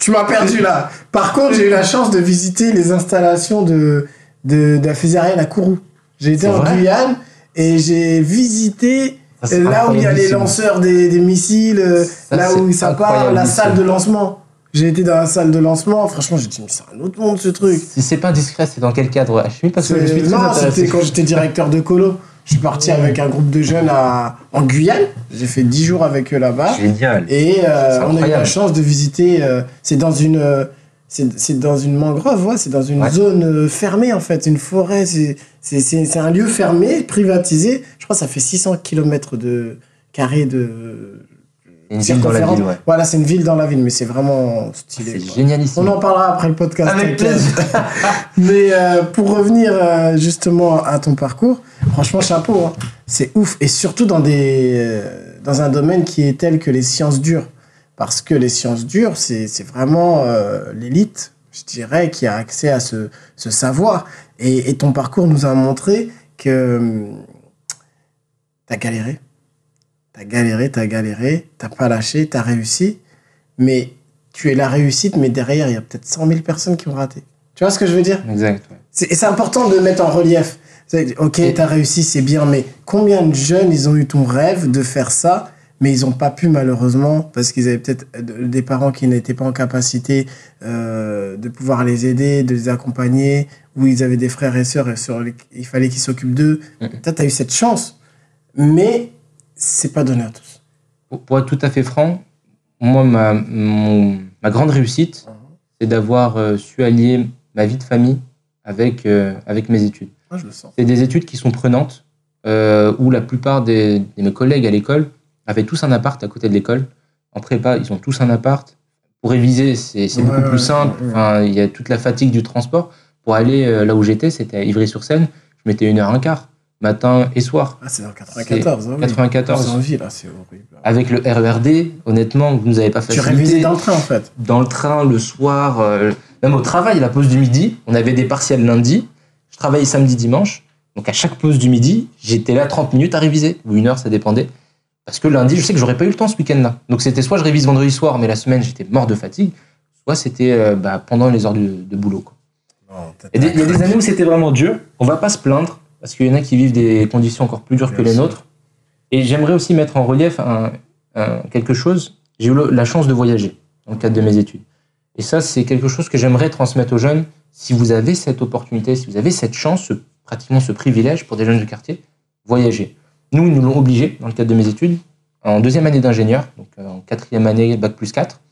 Tu m'as perdu là. Par contre, j'ai eu la chance de visiter les installations de, de, de la fusée aérienne à Kourou. J'ai été en vrai Guyane et j'ai visité Ça, là où il y a les lanceurs des, des missiles, euh, Ça, là où ça part, la salle de lancement. J'ai été dans la salle de lancement. Franchement, j'ai dit, mais c'est un autre monde ce truc. Si c'est pas discret, c'est dans quel cadre? Je suis pas sûr. Je suis Non, c'était quand j'étais directeur de colo. Je suis parti avec un groupe de jeunes à, en Guyane. J'ai fait 10 jours avec eux là-bas. Génial. Et euh, on a eu la chance de visiter. euh, c'est dans une. euh, c'est c'est dans une mangrove, ouais, c'est dans une Ouais. zone euh, fermée en fait, une forêt. C'est- C'est c'est- c'est un lieu fermé, privatisé. Je crois que ça fait 600 km de carrés de. Une ville dans la ville, ouais. Voilà, c'est une ville dans la ville, mais c'est vraiment stylé. C'est quoi. génialissime. On en parlera après le podcast. Avec plaisir. Mais euh, pour revenir euh, justement à ton parcours, franchement, chapeau. hein. C'est ouf. Et surtout dans, des, euh, dans un domaine qui est tel que les sciences dures. Parce que les sciences dures, c'est c'est vraiment euh, l'élite, je dirais, qui a accès à ce, ce savoir. Et, et ton parcours nous a montré que tu as galéré. Tu as galéré, tu as galéré, tu pas lâché, tu as réussi. Mais tu es la réussite, mais derrière, il y a peut-être 100 000 personnes qui ont raté. Tu vois ce que je veux dire? Exact. ouais. Et c'est important de mettre en relief. Ok, t'as réussi, c'est bien, mais combien de jeunes, ils ont eu ton rêve de faire ça, mais ils n'ont pas pu malheureusement, parce qu'ils avaient peut-être euh, des parents qui n'étaient pas en capacité euh, de pouvoir les aider, de les accompagner, ou ils avaient des frères et sœurs et sur les- il fallait qu'ils s'occupent d'eux. Toi, t'as eu cette chance, mais c'est pas donné à tous. Pour, être tout à fait franc, moi, ma, mon- ma grande réussite, c'est d'avoir euh, su allier ma vie de famille avec, euh, avec mes études. Moi, je le sens. C'est des études qui sont prenantes, euh, où la plupart des, de mes collègues à l'école avaient tous un appart à côté de l'école. En prépa, ils ont tous un appart. Pour réviser, c'est Ouais, beaucoup ouais, plus simple. Enfin, il y a toute la fatigue du transport. Pour aller là où j'étais, c'était à Ivry-sur-Seine. Je mettais une heure un quart, matin et soir. Ah, c'est dans 94. hein, oui. 94. En ville, là, c'est horrible. Avec le RERD, honnêtement, vous nous avez pas Tu facilité. révisais dans le train, en fait. dans le train le soir, euh, même au travail, la pause du midi. On avait des partiels lundi. Je travaillais samedi, dimanche. Donc à chaque pause du midi, j'étais là 30 minutes à réviser, ou une heure, ça dépendait. Parce que lundi, je sais que j'aurais pas eu le temps ce week-end-là. Donc c'était soit je révise vendredi soir, mais la semaine, j'étais mort de fatigue, soit c'était euh, bah, pendant les heures de, de boulot. quoi. Non, t'as- Il y a des- il y a des années où c'était vraiment dur. On va pas se plaindre, parce qu'il y en a qui vivent des conditions encore plus dures que les nôtres. Et j'aimerais aussi mettre en relief un- un- quelque chose. J'ai eu la chance de voyager dans le cadre de mes études. Et ça, c'est quelque chose que j'aimerais transmettre aux jeunes. Si vous avez cette opportunité, si vous avez cette chance, ce- pratiquement ce privilège pour des jeunes du quartier, voyagez. Nous, ils nous l'ont obligé dans le cadre de mes études. En deuxième année d'ingénieur, donc euh, en quatrième année, bac plus 4,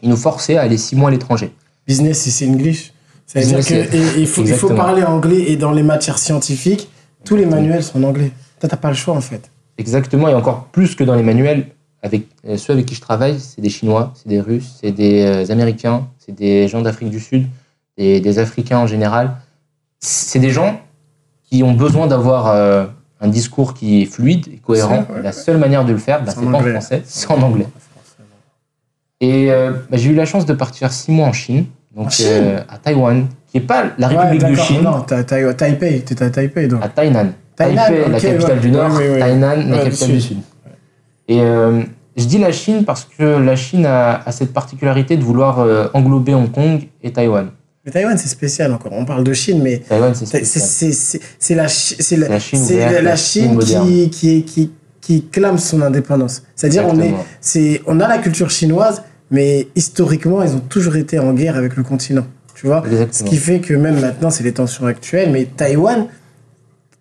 ils nous forçaient à aller six mois à l'étranger. Business, c'est English. C'est-à-dire qu'il il faut, il faut parler anglais et dans les matières scientifiques, tous les manuels sont en anglais. Toi, t'as pas le choix, en fait. Exactement, et encore plus que dans les manuels, avec euh, ceux avec qui je travaille, c'est des Chinois, c'est des Russes, c'est des euh, Américains, c'est des gens d'Afrique du Sud, des, des Africains en général. C'est des gens qui ont besoin d'avoir euh, un discours qui est fluide et cohérent. Ouais, la seule manière de le faire, bah, C'est pas en français, c'est en anglais. Et euh, bah, j'ai eu la chance de partir six mois en Chine, donc euh, à Taïwan, qui est pas la Ouais, République de d'accord. Chine, Non, t'as- t'as- Taipei, t'es à Taipei, donc. à Tainan. Tainan, Taipei, la capitale ouais. du Nord, Ouais, ouais, ouais. Tainan, la Ouais, capitale du Sud. Et euh, je dis la Chine parce que la Chine a, a cette particularité de vouloir euh, englober Hong Kong et Taïwan. Mais Taïwan, c'est spécial encore. On parle de Chine, mais Taïwan, c'est spécial. c'est- c'est- c'est la, Chi- c'est la, La Chine ouverte, la- Chine qui, qui, qui, qui clame son indépendance. C'est-à-dire, on, est, Exactement. c'est, on a la culture chinoise, mais historiquement, ils ont toujours été en guerre avec le continent. Tu vois Ce qui fait que même maintenant, c'est les tensions actuelles. Mais Taïwan,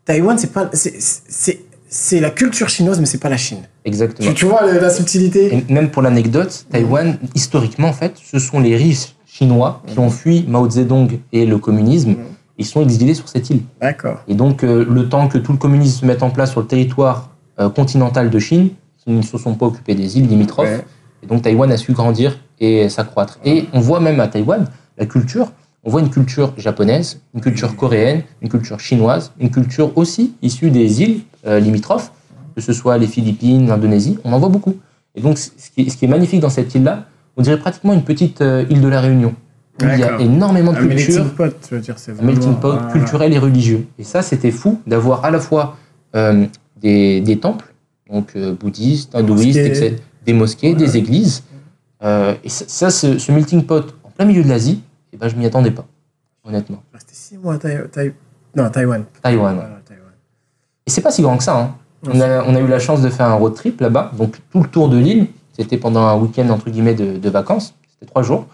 Taïwan, c'est pas, c'est, c'est, c'est la culture chinoise, mais c'est pas la Chine. Exactement. Tu, tu vois la, la subtilité? Et même pour l'anecdote, Taïwan, historiquement, en fait, ce sont les riches chinois qui ont fui Mao Zedong et le communisme. Mhm. Ils sont exilés sur cette île. D'accord. Et donc, euh, le temps que tout le communisme se mette en place sur le territoire euh, continental de Chine, ils ne se sont pas occupés des îles limitrophes. Ouais. Et donc, Taïwan a su grandir et s'accroître. Et on voit même à Taïwan la culture. On voit une culture japonaise, une culture coréenne, une culture chinoise, une culture aussi issue des îles euh, limitrophes, que ce soit les Philippines, l'Indonésie. On en voit beaucoup. Et donc, ce qui est, ce qui est magnifique dans cette île-là, on dirait pratiquement une petite euh, île de la Réunion. où Il y a énormément de Un culture melting pot, tu veux dire, c'est vraiment- melting pot culturel et religieux. Et ça, c'était fou d'avoir à la fois euh, des, des temples, donc euh, bouddhistes, hindouistes, etc., des mosquées, des églises. Euh, et ça, ça, ce, ce melting pot en plein milieu de l'Asie, eh ben, je m'y attendais pas, honnêtement. Resté six mois à Taï- Taï- Non, Taïwan. Taïwan. Voilà, Taïwan. Et c'est pas si grand que ça. hein. On, a, on a eu la chance de faire un road trip là-bas, donc tout le tour de l'île. C'était pendant un week-end entre guillemets de, de vacances. C'était trois jours.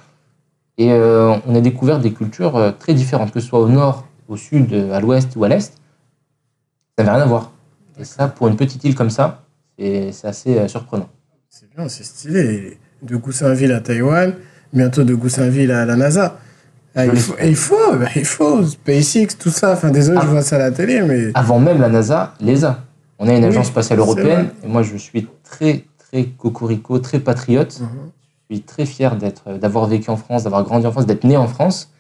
Et euh, on a découvert des cultures euh, très différentes, que ce soit au nord, au sud, à l'ouest ou à l'est. Ça n'avait rien à voir. Et ça, pour une petite île comme ça, c'est assez surprenant. C'est bien, c'est stylé. De Goussainville à Taïwan, bientôt de Goussainville à la NASA. Ah, il, faut, il faut, bah, il faut, SpaceX, tout ça. Enfin, désolé, Ah. je vois ça à la télé, mais. Avant même la NASA, l'ESA. On a une Oui, agence spatiale européenne. Et moi, je suis très, très cocorico, très patriote. Mhm. Je suis très fier d'avoir vécu en France, d'avoir grandi en France, d'être né en France.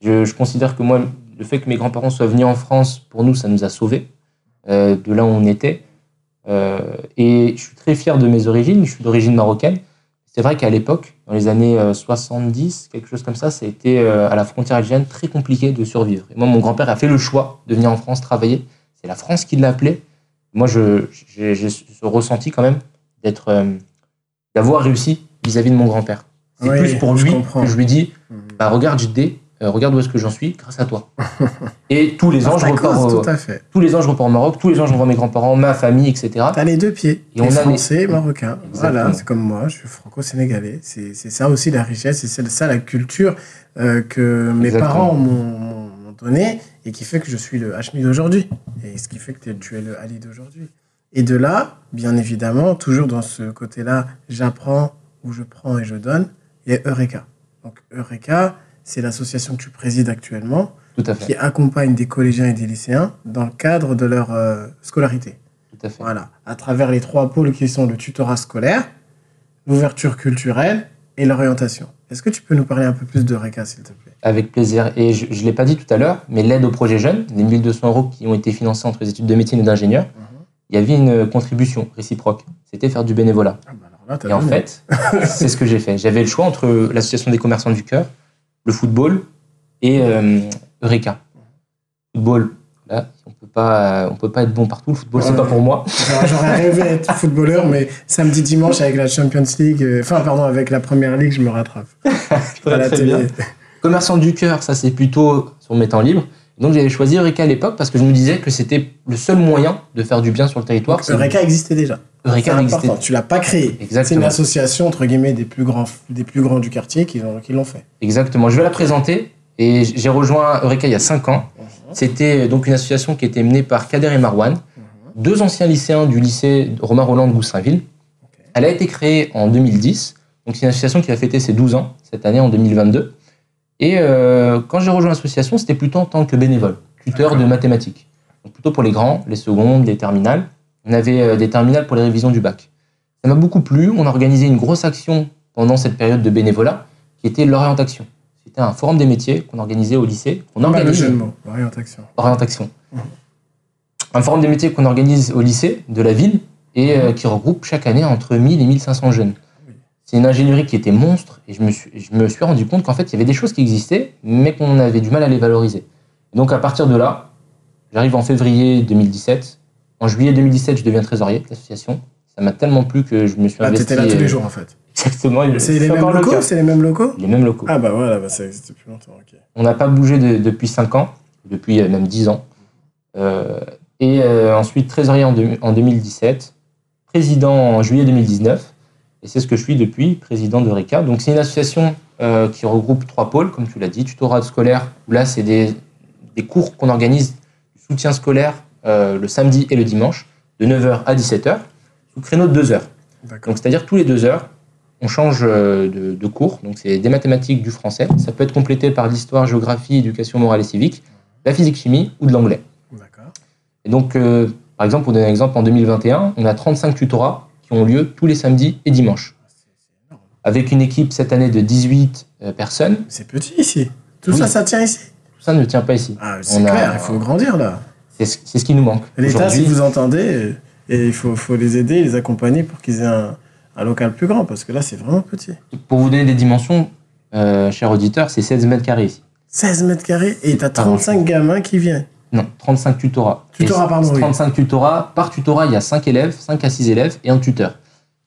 Je, je considère que moi, le fait que mes grands-parents soient venus en France, pour nous, ça nous a sauvés euh, de là où on était. Euh, et je suis très fier de mes origines. Je suis d'origine marocaine. C'est vrai qu'à l'époque, dans les années euh, 70, quelque chose comme ça, ça a été euh, à la frontière algérienne très compliqué de survivre. Et moi, mon grand-père a fait le choix de venir en France travailler. C'est la France qui l'a appelé. Moi, je- j'ai ce ressenti quand même d'être, euh, d'avoir réussi vis-à-vis de mon grand-père. C'est Oui, plus pour je lui comprends. que je lui dis, Mhm. bah, regarde JD, euh, regarde où est-ce que j'en suis grâce à toi. Et tous les ans, je repars cause, au, tout à fait. tous les ans, je repars au Maroc, tous les ans, je revois mes grands-parents, ma famille, etc. T'as les deux pieds. Et on a les- français, marocain. Voilà, c'est comme moi, je suis franco-sénégalais. C'est c'est ça aussi la richesse, c'est ça la culture euh, que mes Exactement. parents m'ont m'ont- m'ont donné et qui fait que je suis le Hachmi d'aujourd'hui. Et ce qui fait que tu es le Ali d'aujourd'hui. Et de là, bien évidemment, toujours dans ce côté-là, j'apprends où je prends et je donne, il y a Eureka. Donc Eureka, c'est l'association que tu présides actuellement, Tout à fait. qui accompagne des collégiens et des lycéens dans le cadre de leur euh, scolarité. Tout à fait. Voilà, à travers les trois pôles qui sont le tutorat scolaire, l'ouverture culturelle et l'orientation. Est-ce que tu peux nous parler un peu plus de Eureka, s'il te plaît? Avec plaisir. Et je ne l'ai pas dit tout à l'heure, mais l'aide au projet jeune, les 1200 euros qui ont été financés entre les études de médecine et d'ingénieur, il y avait une contribution réciproque. C'était faire du bénévolat. Ah bah alors là, t'as Et en fait, c'est ce que j'ai fait. J'avais le choix entre l'association des commerçants du cœur, le football et euh, Eureka. Football, là, on peut pas, on peut pas être bon partout. Le football, c'est Ouais. pas pour moi. J'aurais rêvé d'être footballeur, mais samedi, dimanche, avec la Champions League, euh, enfin, pardon, avec la Première Ligue, je me rattrape. à la Très télé. bien. Commerçant du cœur, ça c'est plutôt sur mes temps libres. Donc j'avais choisi Eureka à l'époque parce que je me disais que c'était le seul moyen de faire du bien sur le territoire. c'est- Eureka existait déjà. Eureka C'est existait. important. Tu l'as pas créé. C'est une association, entre guillemets, des plus grands, des plus grands du quartier qui l'ont fait. Exactement. Je vais la présenter. Et j'ai rejoint Eureka il y a 5 ans. C'était donc une association qui était menée par Kader et Marwan, deux anciens lycéens du lycée Romain Roland de Goussainville. Elle a été créée en 2010. Donc c'est une association qui a fêté ses 12 ans cette année en 2022. Et euh, quand j'ai rejoint l'association, c'était plutôt en tant que bénévole, tuteur de mathématiques. Donc plutôt pour les grands, les secondes, les terminales. On avait euh, des terminales pour les révisions du bac. Ça m'a beaucoup plu. On a organisé une grosse action pendant cette période de bénévolat qui était l'orientation. C'était un forum des métiers qu'on organisait au lycée. On organise de mots. Orientation. orientation. Un forum des métiers qu'on organise au lycée de la ville et euh, qui regroupe chaque année entre 1000 et 1500 jeunes. C'est une ingénierie qui était monstre et je me suis, je me suis rendu compte qu'en fait, il y avait des choses qui existaient, mais qu'on avait du mal à les valoriser. Donc à partir de là, j'arrive en février 2017. En juillet 2017, je deviens trésorier de l'association. Ça m'a tellement plu que je me suis Ah, investi. t'étais là tous les jours, en fait. Exactement. C'est les mêmes le locaux. C'est les mêmes locaux Les mêmes locaux. Ah, bah voilà, bah, ça existe depuis longtemps. On n'a pas bougé de- depuis 5 ans, depuis euh, même 10 ans. Euh, et euh, ensuite trésorier en, en 2017, président en juillet 2019. Et c'est ce que je suis depuis, président de RECA. Donc c'est une association euh, qui regroupe trois pôles, comme tu l'as dit, tutorat scolaire, où là c'est des, des cours qu'on organise, du soutien scolaire euh, le samedi et le dimanche, de 9h à 17h, sous créneau de 2 heures. Donc, c'est-à-dire tous les deux heures, on change euh, de, de cours. Donc, c'est des mathématiques, du français. Ça peut être complété par l'histoire, géographie, éducation morale et civique, la physique-chimie ou de l'anglais. D'accord. Et donc, euh, par exemple, pour donner un exemple, en 2021, on a 35 tutorats qui ont lieu tous les samedis et dimanches. Avec une équipe cette année de 18 euh, personnes. C'est petit ici. Tout Oui. ça, ça tient ici. Tout ça ne tient pas ici. Ah, c'est a- clair, il faut grandir là. C'est ce, qui nous manque. L'État, si vous entendez, euh, et il faut, faut les aider, les accompagner pour qu'ils aient un, un local plus grand, parce que là, c'est vraiment petit. pour vous donner des dimensions, euh, cher auditeur, c'est 16 mètres carrés ici. 16 mètres carrés, et t'as Pardon. 35 gamins qui viennent. Non, 35 tutorats. Oui. 35 tutorats. Par tutorat, il y a 5 élèves, 5 à 6 élèves et un tuteur.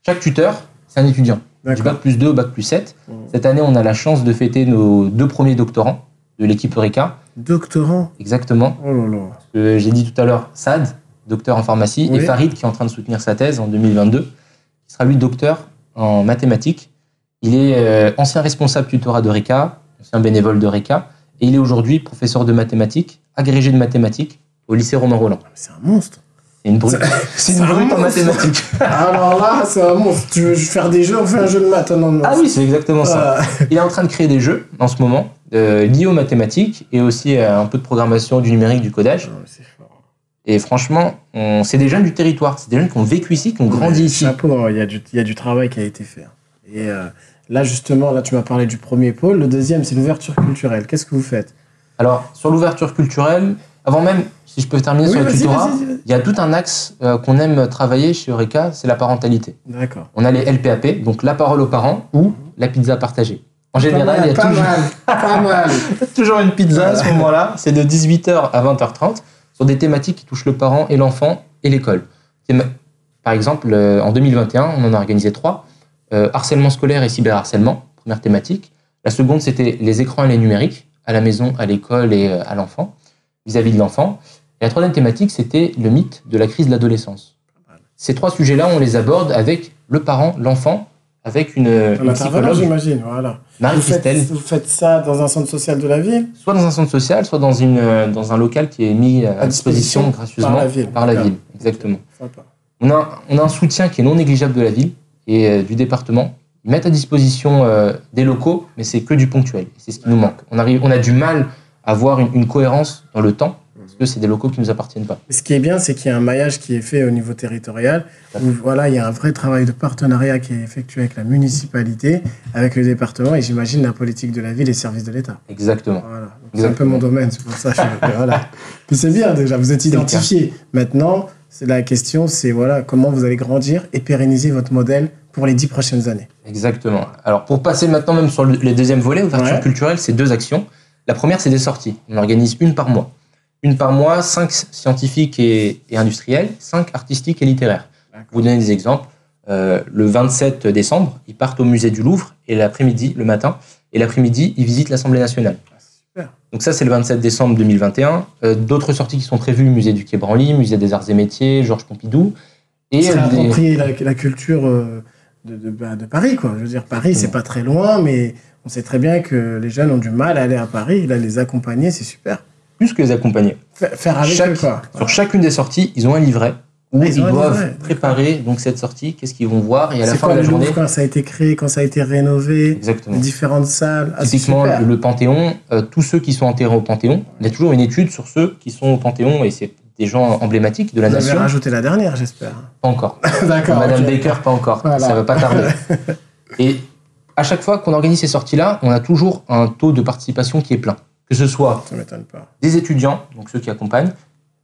Chaque tuteur, c'est un étudiant. Du bac plus 2 au bac plus 7. Mhm. Cette année, on a la chance de fêter nos deux premiers doctorants de l'équipe Eureka. Doctorant. Exactement. Oh là là. Euh, J'ai dit tout à l'heure, Sad, docteur en pharmacie, Oui. et Farid, qui est en train de soutenir sa thèse en 2022, qui sera lui docteur en mathématiques. Il est euh, ancien responsable tutorat d'Eureka, ancien bénévole d'Eureka, et il est aujourd'hui professeur de mathématiques, agrégé de mathématiques au lycée Romain Roland. C'est un monstre. C'est une brute, c'est une brute en mathématiques. Alors là, c'est un monstre. Tu veux faire des jeux, on fait un jeu de maths. Non, non. Ah oui, c'est exactement ça. Ah, Il est en train de créer des jeux en ce moment, euh, liés aux mathématiques et aussi à un peu de programmation, du numérique, du codage. non, fort. Et franchement, on- c'est des jeunes du territoire, c'est des jeunes qui ont vécu ici, qui ont grandi ici. Chapeau, il y, a du, il y a du travail qui a été fait. Et euh, là, justement, là, tu m'as parlé du premier pôle. Le deuxième, c'est l'ouverture culturelle. Qu'est-ce que vous faites? Alors, sur l'ouverture culturelle, avant même, si je peux terminer sur le tutorat, il y a tout un axe euh, qu'on aime travailler chez Eureka, c'est la parentalité. D'accord. On a les LPAP, donc la parole aux parents ou la pizza partagée. En général, pas mal, il y a pas toujours, mal, pas mal. toujours une pizza à ce moment-là. C'est de 18h à 20h30 sur des thématiques qui touchent le parent et l'enfant et l'école. Par exemple, euh, en 2021, on en a organisé trois. Euh, harcèlement scolaire et cyberharcèlement, première thématique. La seconde, c'était les écrans et les numériques, à la maison, à l'école et euh, à l'enfant, vis-à-vis de l'enfant. Et la troisième thématique, c'était le mythe de la crise de l'adolescence. Ces trois sujets-là, on les aborde avec le parent, l'enfant, avec une, Un une psychologue, j'imagine. Voilà. Vous Marie-Christelle, vous faites ça dans un centre social de la ville? Soit dans un centre social, soit dans, une, euh, dans un local qui est mis à, À disposition, disposition gracieusement par la ville. par la ville. Exactement. On a, on a un soutien qui est non négligeable de la ville et euh, du département. Ils mettent à disposition euh, des locaux, mais c'est que du ponctuel. C'est ce qui nous manque. On, arrive, on a du mal à avoir une, une cohérence dans le temps, parce que c'est des locaux qui ne nous appartiennent pas. Ce qui est bien, c'est qu'il y a un maillage qui est fait au niveau territorial. Où, voilà, il y a un vrai travail de partenariat qui est effectué avec la municipalité, avec le département et j'imagine la politique de la ville et les services de l'État. Exactement. Voilà. C'est un peu mon domaine, c'est pour ça. que je- voilà. Puis c'est bien déjà, vous êtes identifié. Maintenant, c'est la question, c'est voilà comment vous allez grandir et pérenniser votre modèle pour les dix prochaines années. Exactement. Alors pour passer maintenant même sur le, deuxième volet, ouverture Ouais. culturelle, c'est deux actions. La première, c'est des sorties. On organise une par mois. Une par mois, cinq scientifiques et, et industriels, cinq artistiques et littéraires. Pour vous donner des exemples, euh, le 27 décembre, ils partent au musée du Louvre et l'après-midi, le matin, et l'après-midi, ils visitent l'Assemblée nationale. Donc ça, c'est le 27 décembre 2021. Euh, D'autres sorties qui sont prévues, musée du Quai Branly, musée des Arts et Métiers, Georges Pompidou. Et c'est euh, des- approprier la, la culture euh, de, de, bah, de Paris, quoi. Je veux dire, Paris, c'est Exactement. pas très loin, mais on sait très bien que les jeunes ont du mal à aller à Paris. Là, les accompagner, c'est super. plus que les accompagner. Fa- Faire avec Chaque- eux, quoi. Sur chacune des sorties, ils ont un livret où Ah, ils, doivent préparer donc cette sortie, qu'est-ce qu'ils vont voir, et à la fin de la journée, quand ça a été créé, quand ça a été rénové, exactement. différentes salles. Ah, Typiquement, le Panthéon, euh, tous ceux qui sont enterrés au Panthéon, il y a toujours une étude sur ceux qui sont au Panthéon, et c'est des gens emblématiques de la Vous avez nation. rajouté la dernière, j'espère. Pas encore. D'accord. Madame. Baker, pas encore. Voilà. Ça va pas tarder. et à chaque fois qu'on organise ces sorties-là, on a toujours un taux de participation qui est plein. Que ce soit Ça m'étonne pas. des étudiants, donc ceux qui accompagnent,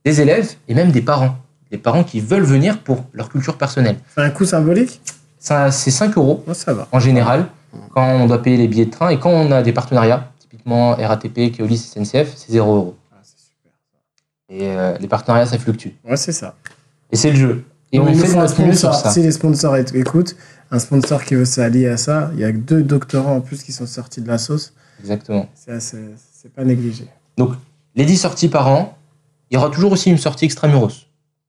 des élèves et même des parents. Des parents qui veulent venir pour leur culture personnelle. Fait un coût symbolique? C'est 5 euros Moi, ça va. en général quand on doit payer les billets de train et quand on a des partenariats, typiquement RATP, Keolis, SNCF, c'est 0 euros. Ah, c'est. Et euh, les partenariats, ça fluctue. Ouais, c'est ça. Et c'est le jeu. Et on nous fait notre mieux sur sponsor. ça. Si les sponsors écoutent, un sponsor qui veut s'allier à ça, il y a deux doctorants en plus qui sont sortis de la sauce. Exactement. C'est c'est pas négligé. Les 10 sorties par an, il y aura toujours aussi une sortie extramuros.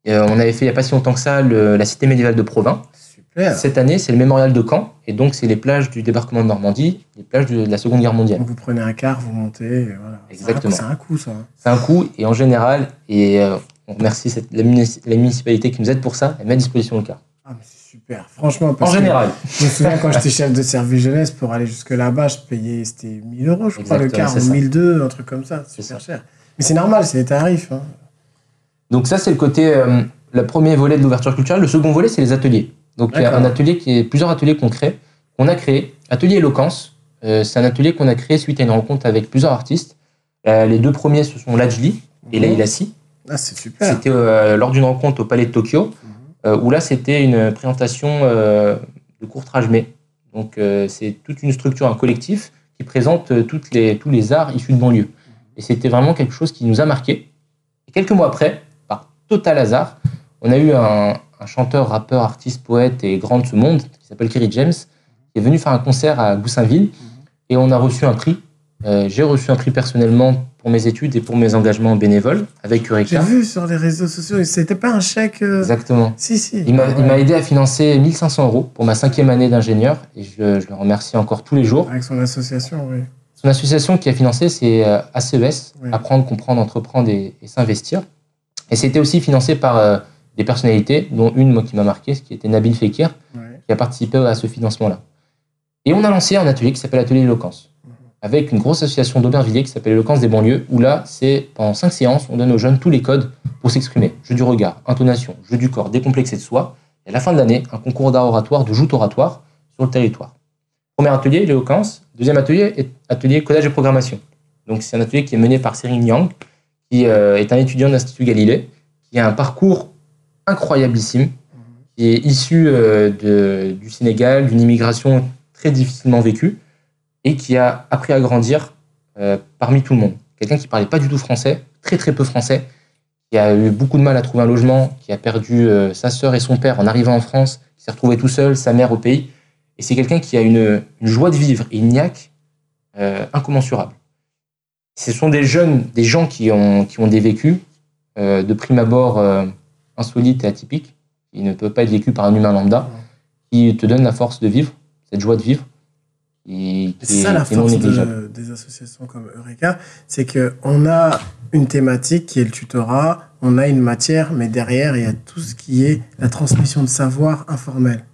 Euh, on avait fait il n'y a pas si longtemps que ça le- la cité médiévale de Provins. Super. Cette année, c'est le mémorial de Caen. Et donc, c'est les plages du débarquement de Normandie, les plages de la Seconde Guerre mondiale. Donc vous prenez un quart, vous montez. et voilà. Exactement. C'est un coup, ça. hein. C'est un coût, et en général, et euh, on remercie cette- la, munici- la municipalité qui nous aide pour ça, elle met à disposition le car. Ah, mais c'est super. Franchement, En parce que général. je me souviens quand j'étais chef de service jeunesse, pour aller jusque là-bas, je payais, c'était 1000 euros, je crois, le Exactement, quart, c'est ou ça. 1002, un truc comme ça. C'est Super cher. Mais c'est normal, c'est les tarifs. hein. Donc ça, c'est le côté, euh, le premier volet de l'ouverture culturelle. Le second volet, c'est les ateliers. Donc il y a un atelier qui est, plusieurs ateliers qu'on crée, qu'on a créé. Atelier éloquence, euh, c'est un atelier qu'on a créé suite à une rencontre avec plusieurs artistes. Euh, les deux premiers, ce sont Lajli et Leila Si. Ah, c'est super. C'était euh, lors d'une rencontre au Palais de Tokyo, euh, où là, c'était une présentation de court-trage mais. Donc, c'est toute une structure, un collectif qui présente toutes les, tous les arts issus de banlieue. Et c'était vraiment quelque chose qui nous a marqué. Et quelques mois après, total hasard, on a eu un, un chanteur, rappeur, artiste, poète et grand de ce monde, qui s'appelle Kerry James, qui est venu faire un concert à Goussainville. Et on a reçu un prix. Euh, J'ai reçu un prix personnellement pour mes études et pour mes engagements bénévoles avec J'ai Eureka. vu sur les réseaux sociaux, c'était pas un chèque. euh, Exactement. Si, si. Il m'a Ouais. aidé à financer 1500 euros pour ma cinquième année d'ingénieur et je, je le remercie encore tous les jours. Avec son association, oui. Son association qui a financé, c'est euh, ACES, Oui. Apprendre, Comprendre, Entreprendre et, et S'investir. Et c'était aussi financé par euh, des personnalités, dont une moi, qui m'a marqué, ce qui était Nabil Fekir, Ouais. qui a participé à ce financement-là. Et on a lancé un atelier qui s'appelle Atelier Éloquence, avec une grosse association d'Aubervilliers qui s'appelle Éloquence des banlieues, où là, c'est pendant cinq séances, on donne aux jeunes tous les codes pour s'exprimer. Jeu du regard, intonation, jeu du corps, décomplexé de soi. Et à la fin de l'année, un concours d'art oratoire, de joute oratoire sur le territoire. Premier atelier, l'éloquence. Deuxième atelier, est atelier codage et programmation. Donc c'est un atelier qui est mené par Cyril Yang, qui euh, est un étudiant de l'Institut Galilée, qui a un parcours incroyablissime, qui est issu euh, du Sénégal, d'une immigration très difficilement vécue, et qui a appris à grandir euh, parmi tout le monde. Quelqu'un qui parlait pas du tout français, très très peu français, qui a eu beaucoup de mal à trouver un logement, qui a perdu sa sœur et son père en arrivant en France, qui s'est retrouvé tout seul, sa mère au pays. Et c'est quelqu'un qui a une, joie de vivre et une niaque incommensurable. Ce sont des jeunes, des gens qui ont, qui ont des vécus euh, de prime abord euh, insolites et atypiques, qui ne peuvent pas être vécus par un humain lambda, qui te donnent la force de vivre, cette joie de vivre. Et C'est est- ça la est force de- des associations comme Eureka, c'est qu'on a une thématique qui est le tutorat, on a une matière, mais derrière, il y a tout ce qui est la transmission de savoir informel.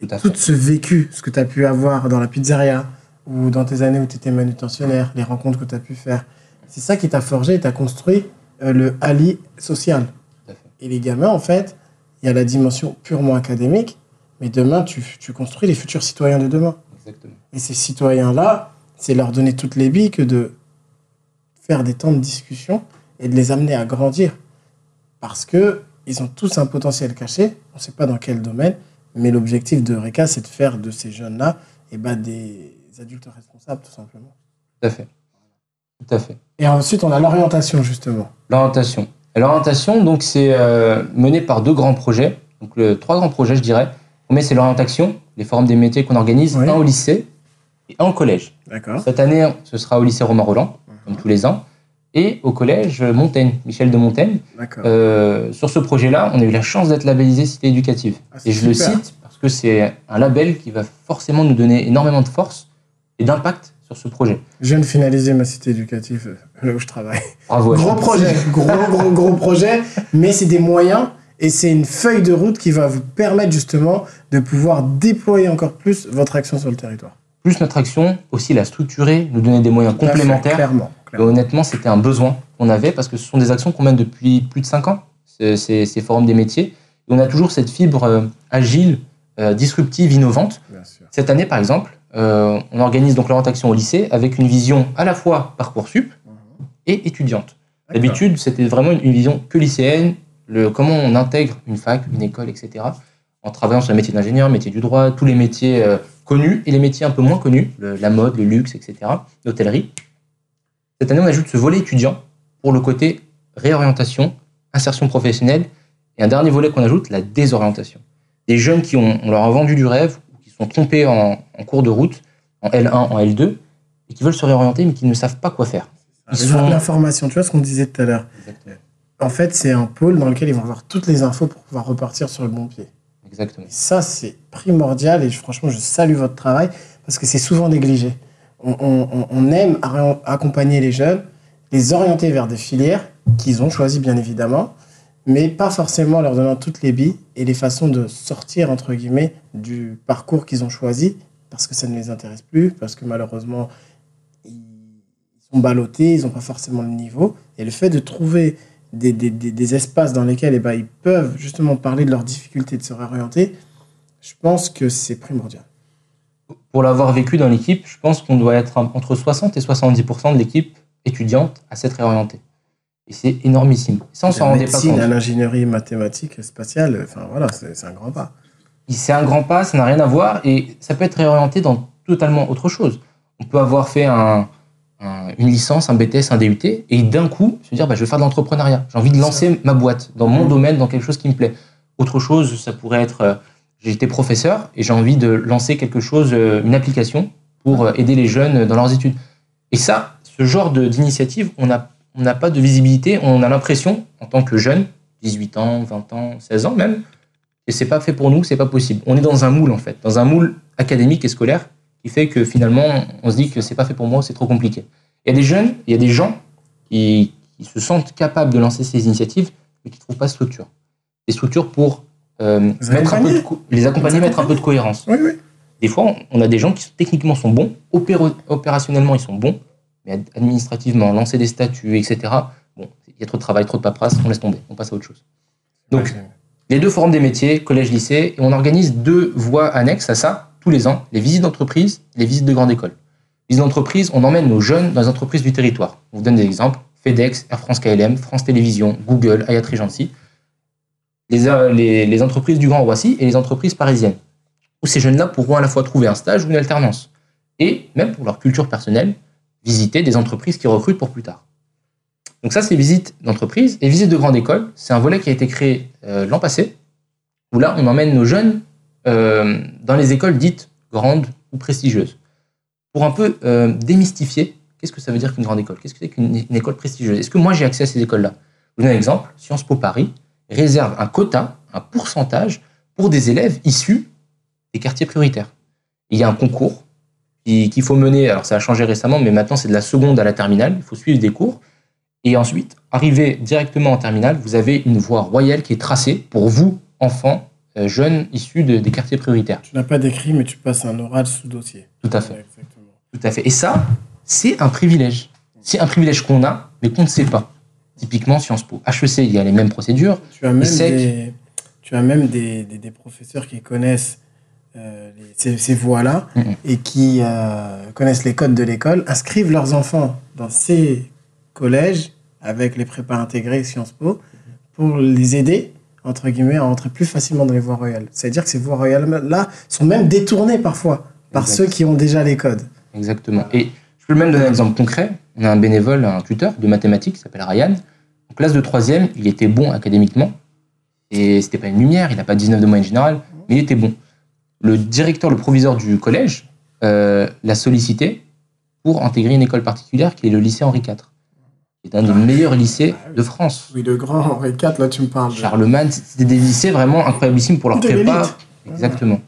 Tout tout ce vécu, ce que tu as pu avoir dans la pizzeria ou dans tes années où tu étais manutentionnaire, les rencontres que tu as pu faire, c'est ça qui t'a forgé et t'a construit euh, le Ali social. Et les gamins, en fait, il y a la dimension purement académique, mais demain, tu, tu construis les futurs citoyens de demain. Exactement. Et ces citoyens-là, c'est leur donner toutes les billes que de faire des temps de discussion et de les amener à grandir. Parce que ils ont tous un potentiel caché, on ne sait pas dans quel domaine, mais l'objectif de Reka, c'est de faire de ces jeunes-là eh ben, des adultes responsables, tout simplement. Tout à fait. Tout à fait. Et ensuite, on a l'orientation, justement. L'orientation. L'orientation, donc, c'est euh, mené par deux grands projets. Donc, le, trois grands projets, je dirais. Le premier, c'est l'orientation, les forums des métiers qu'on organise, Oui. un au lycée et un au collège. D'accord. Cette année, ce sera au lycée Romain Roland, comme tous les ans, et au collège Montaigne, Michel de Montaigne. D'accord. Euh, sur ce projet-là, on a eu la chance d'être labellisé Cité éducative. Ah, et je le cite parce que c'est un label qui va forcément nous donner énormément de force et d'impact sur ce projet. Je viens de finaliser ma cité éducative, euh, là où je travaille. Bravo. Gros projet, gros, gros, gros projet, mais c'est des moyens et c'est une feuille de route qui va vous permettre justement de pouvoir déployer encore plus votre action sur le territoire. Plus notre action, aussi la structurer, nous donner des moyens Tout à fait, complémentaires. Clairement. Et honnêtement, c'était un besoin qu'on avait parce que ce sont des actions qu'on mène depuis plus de 5 ans, ce- ces, ces forums des métiers. Et on a toujours cette fibre euh, agile, euh, disruptive, innovante. Cette année, par exemple, euh, on organise donc l'orientation au lycée avec une vision à la fois Parcoursup et étudiante. D'habitude, c'était vraiment une, une vision que lycéenne, le, comment on intègre une fac, une école, etc. En travaillant sur les métiers d'ingénieur, métiers du droit, tous les métiers euh, connus et les métiers un peu moins connus, le- la mode, le luxe, etc., l'hôtellerie. Cette année, on ajoute ce volet étudiant pour le côté réorientation, insertion professionnelle, et un dernier volet qu'on ajoute, la désorientation. Des jeunes qui ont, on leur a vendu du rêve, sont trompés en, en cours de route, en L1, en L2, et qui veulent se réorienter, mais qui ne savent pas quoi faire. Ils sont- L'information, tu vois ce qu'on disait tout à l'heure. En fait, c'est un pôle dans lequel ils vont avoir toutes les infos pour pouvoir repartir sur le bon pied. Exactement. Et ça, c'est primordial et franchement, je salue votre travail parce que c'est souvent négligé. On, on- aime accompagner les jeunes, les orienter vers des filières qu'ils ont choisies, bien évidemment, mais pas forcément leur donnant toutes les billes et les façons de sortir, entre guillemets, du parcours qu'ils ont choisi parce que ça ne les intéresse plus, parce que malheureusement, ils sont ballottés, ils n'ont pas forcément le niveau. Et le fait de trouver des, des- des- espaces dans lesquels eh ben, ils peuvent justement parler de leurs difficultés de se réorienter, je pense que c'est primordial. Pour l'avoir vécu dans l'équipe, je pense qu'on doit être entre 60 et 70% de l'équipe étudiante à s'être réorientée. Et c'est énormissime. Ça, on s'en rendait pas compte. à l'ingénierie mathématique, spatiale, enfin voilà, c'est un grand pas. C'est un grand pas, ça n'a rien à voir, et ça peut être réorienté dans totalement autre chose. On peut avoir fait un- un- une licence, un BTS, un DUT, et d'un coup se dire bah, je vais faire de l'entrepreneuriat. J'ai envie de lancer ma boîte dans mon Mhm. domaine, dans quelque chose qui me plaît. Autre chose, ça pourrait être euh, j'ai été professeur et j'ai envie de lancer quelque chose, euh, une application pour euh, aider les jeunes dans leurs études. Et ça, ce genre d'initiative, on n'a on n'a pas de visibilité, on a l'impression, en tant que jeune, 18 ans, 20 ans, 16 ans même, et c'est pas fait pour nous, c'est pas possible. On est dans un moule en fait, dans un moule académique et scolaire qui fait que finalement on se dit que c'est pas fait pour moi, c'est trop compliqué. Il y a des jeunes, il y a des gens qui, qui se sentent capables de lancer ces initiatives mais qui trouvent pas de structure. Des structures pour euh, Les mettre un peu de accompagner. les mettre un peu de cohérence. Oui, oui. Des fois, on a des gens qui techniquement sont bons, opérationnellement ils sont bons, mais ad- administrativement, lancer des statuts, etc. Bon, il y a trop de travail, trop de paperasse, on laisse tomber, on passe à autre chose. Donc, les deux forums des métiers, collège-lycée, et on organise deux voies annexes à ça tous les ans, les visites d'entreprise et les visites de grande école. Visites d'entreprise, on emmène nos jeunes dans les entreprises du territoire. On vous donne des exemples. FedEx, Air France KLM, France Télévisions, Google, Hayat Regency. Les, euh, les, les entreprises du Grand Roissy et les entreprises parisiennes. Où ces jeunes-là pourront à la fois trouver un stage ou une alternance. Et même pour leur culture personnelle, visiter des entreprises qui recrutent pour plus tard. Donc ça, c'est visites d'entreprise. Et visites de grande école, c'est un volet qui a été créé euh, l'an passé, où là, on emmène nos jeunes euh, dans les écoles dites grandes ou prestigieuses. Pour un peu euh, démystifier, qu'est-ce que ça veut dire qu'une grande école? Qu'est-ce que c'est qu'une une école prestigieuse? Est-ce que moi, j'ai accès à ces écoles-là? Je vous donne un exemple. Sciences Po Paris réserve un quota, un pourcentage pour des élèves issus des quartiers prioritaires. Il y a un concours qu'il faut mener, alors ça a changé récemment, mais maintenant c'est de la seconde à la terminale, il faut suivre des cours. Et ensuite, arriver directement en terminale, vous avez une voie royale qui est tracée pour vous, enfants euh, jeunes issus de- des quartiers prioritaires. Tu n'as pas d'écrit, mais tu passes un oral sous dossier. Tout à fait. Ouais. Tout à fait. Et ça, c'est un privilège. C'est un privilège qu'on a, mais qu'on ne sait pas. Typiquement, Sciences Po. HEC, il y a les mêmes procédures. Tu as même, des, tu as même des, des, des professeurs qui connaissent ces, ces voies-là Mhm. et qui euh, connaissent les codes de l'école, inscrivent leurs enfants dans ces collèges avec les prépas intégrés Sciences Po pour les aider, entre guillemets, à entrer plus facilement dans les voies royales. C'est-à-dire que ces voies royales-là sont même détournées parfois par Exact. ceux qui ont déjà les codes. Exactement. Et je peux même donner un exemple concret. On a un bénévole, un tuteur de mathématiques qui s'appelle Ryan. En classe de troisième, il était bon académiquement. Et c'était pas une lumière, il n'a pas 19 de moyenne générale, mais il était bon. Le directeur, le proviseur du collège euh, l'a sollicité pour intégrer une école particulière qui est le lycée Henri IV. qui est un des meilleurs lycées de France. Oui, le grand Henri IV, là, tu me parles. Charlemagne, c'était des lycées vraiment incroyablissimes pour leur De prépa. Exactement.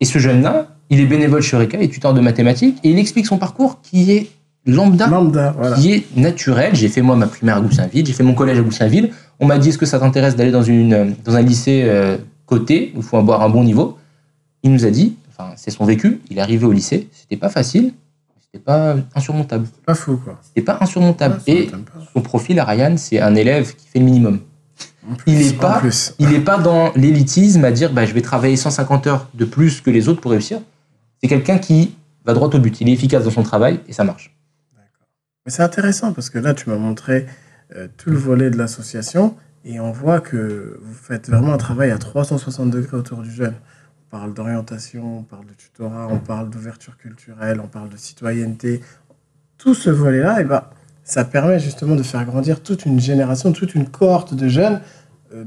Et ce jeune-là, il est bénévole chez Eureka, il est tuteur de mathématiques, et il explique son parcours qui est lambda, Lambda, voilà. qui est naturel. J'ai fait moi ma primaire à Goussainville, j'ai fait mon collège à Goussainville. On m'a dit est-ce que ça t'intéresse d'aller dans, une, dans un lycée euh, coté, où il faut avoir un bon niveau? Il nous a dit, enfin c'est son vécu, il est arrivé au lycée, c'était pas facile, c'était pas insurmontable. Pas fou, quoi. C'était pas insurmontable. Ouais, et son profil à Ryan, c'est un élève qui fait le minimum. Plus, il est en pas-. Il n'est pas dans l'élitisme à dire bah, je vais travailler 150 heures de plus que les autres pour réussir. C'est quelqu'un qui va droit au but. Il est efficace dans son travail et ça marche. Mais c'est intéressant parce que là, tu m'as montré euh, tout le volet de l'association et on voit que vous faites vraiment un travail à 360 degrés autour du jeune. On parle d'orientation, on parle de tutorat, on parle d'ouverture culturelle, on parle de citoyenneté. Tout ce volet-là, eh ben, ça permet justement de faire grandir toute une génération, toute une cohorte de jeunes euh,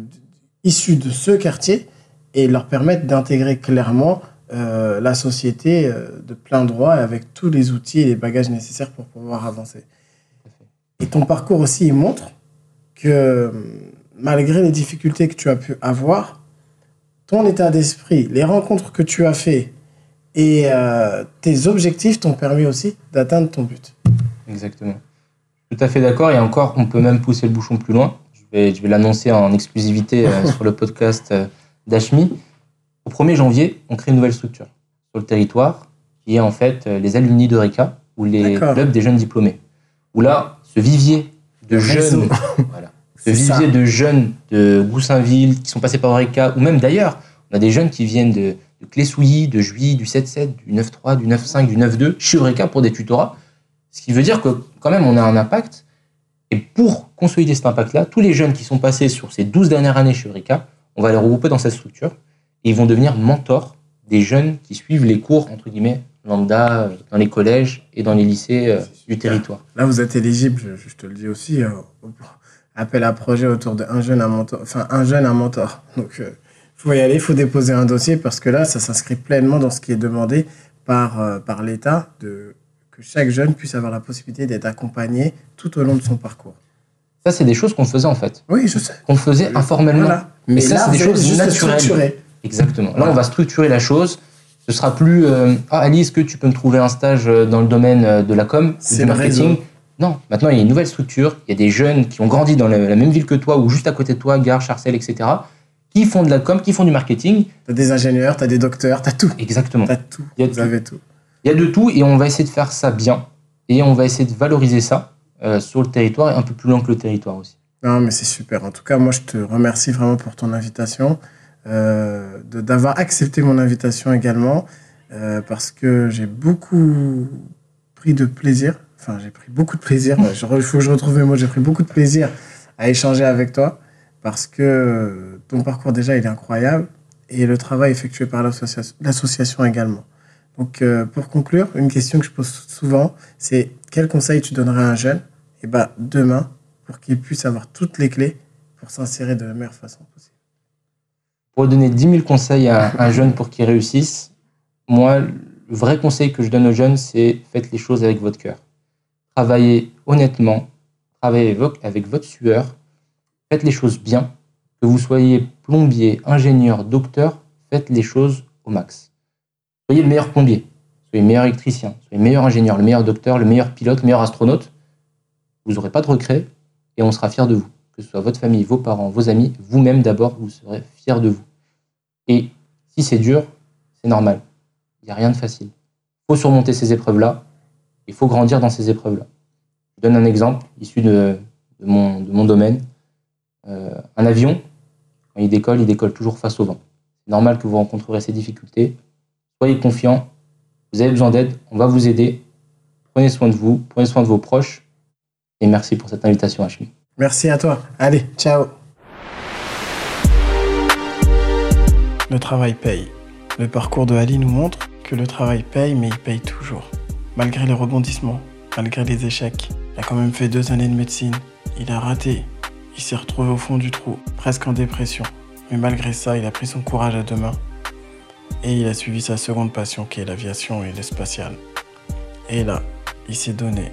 issus de ce quartier et leur permettre d'intégrer clairement euh, la société euh, de plein droit et avec tous les outils et les bagages nécessaires pour pouvoir avancer. Et ton parcours aussi, montre que malgré les difficultés que tu as pu avoir, ton état d'esprit, les rencontres que tu as fait et euh, tes objectifs t'ont permis aussi d'atteindre ton but. Exactement. Tout à fait d'accord. Et encore, on peut même pousser le bouchon plus loin. Je vais, je vais l'annoncer en exclusivité euh, sur le podcast euh, d'Ashmi. Au 1er janvier, on crée une nouvelle structure sur le territoire qui est en fait les alumni de RECA ou les clubs des jeunes diplômés. Où là, ce vivier de jeunes, ça. vivier de jeunes de Goussainville qui sont passés par RECA ou même d'ailleurs, on a des jeunes qui viennent de, de Clé-Souilly, de Juilly, du 7-7, du 9-3, du 9-5, du 9-2 chez RECA pour des tutorats. Ce qui veut dire que quand même on a un impact. Et pour consolider cet impact-là, tous les jeunes qui sont passés sur ces 12 dernières années chez Eureka, on va les regrouper dans cette structure. Et ils vont devenir mentors des jeunes qui suivent les cours, entre guillemets, lambda, euh, dans les collèges et dans les lycées euh, du territoire. Là, vous êtes éligible, je, je te le dis aussi, euh, appel à projet autour de un jeune, un mentor, enfin un jeune, un mentor. Donc, il faut y aller, il faut déposer un dossier parce que là, ça s'inscrit pleinement dans ce qui est demandé par, euh, par l'État, de que chaque jeune puisse avoir la possibilité d'être accompagné tout au long de son parcours. Ça, c'est des choses qu'on faisait en fait, Oui, je sais. qu'on faisait informellement. Voilà. Mais ça, là, c'est des choses juste structurer. Exactement. Là, Voilà. on va structurer la chose. Ce sera plus euh, Ah, Ali, est-ce que tu peux me trouver un stage euh, dans le domaine euh, de la com du marketing réseau. Non, maintenant, il y a une nouvelle structure. Il y a des jeunes qui ont grandi dans la même ville que toi ou juste à côté de toi, Gare, Charcel, etc., qui font de la com, qui font du marketing. T'as des ingénieurs, t'as des docteurs, t'as tout. Exactement. T'as tout. Il y a Vous tout. avez tout. Il y a de tout et on va essayer de faire ça bien. Et on va essayer de valoriser ça euh, sur le territoire et un peu plus loin que le territoire aussi. Non, mais c'est super. En tout cas, moi, je te remercie vraiment pour ton invitation, euh, d'avoir accepté mon invitation également, euh, parce que j'ai beaucoup pris de plaisir. Enfin, j'ai pris beaucoup de plaisir. Il faut que je retrouve mes mots. J'ai pris beaucoup de plaisir à échanger avec toi, parce que euh, ton parcours, déjà, il est incroyable, et le travail effectué par l'associa- l'association également. Donc, euh, pour conclure, une question que je pose souvent, c'est quel conseil tu donnerais à un jeune? Et ben, demain pour qu'il puisse avoir toutes les clés pour s'insérer de la meilleure façon possible. Pour donner 10 000 conseils à un jeune pour qu'il réussisse, moi, le vrai conseil que je donne aux jeunes, c'est faites les choses avec votre cœur. Travaillez honnêtement, travaillez avec vo- avec votre sueur, faites les choses bien. Que vous soyez plombier, ingénieur, docteur, faites les choses au max. Soyez le meilleur plombier, soyez le meilleur électricien, soyez le meilleur ingénieur, le meilleur docteur, le meilleur pilote, le meilleur astronaute. Vous n'aurez pas de regrets et on sera fiers de vous. Que ce soit votre famille, vos parents, vos amis, vous-même d'abord, vous serez fiers de vous. Et si c'est dur, c'est normal. Il n'y a rien de facile. Il faut surmonter ces épreuves-là. Il faut grandir dans ces épreuves-là. Je donne un exemple issu de, mon, domaine. Euh, un avion, quand il décolle, il décolle toujours face au vent. C'est normal que vous rencontrerez ces difficultés. Soyez confiants. Vous avez besoin d'aide. On va vous aider. Prenez soin de vous. Prenez soin de vos proches. Et merci pour cette invitation, Hachmi. Merci à toi. Allez, ciao. Le travail paye. Le parcours de Ali nous montre que le travail paye, mais il paye toujours. Malgré les rebondissements, malgré les échecs, il a quand même fait deux années de médecine. Il a raté. Il s'est retrouvé au fond du trou, presque en dépression. Mais malgré ça, il a pris son courage à deux mains. Et il a suivi sa seconde passion qui est l'aviation et l'espacial. Et là, il s'est donné.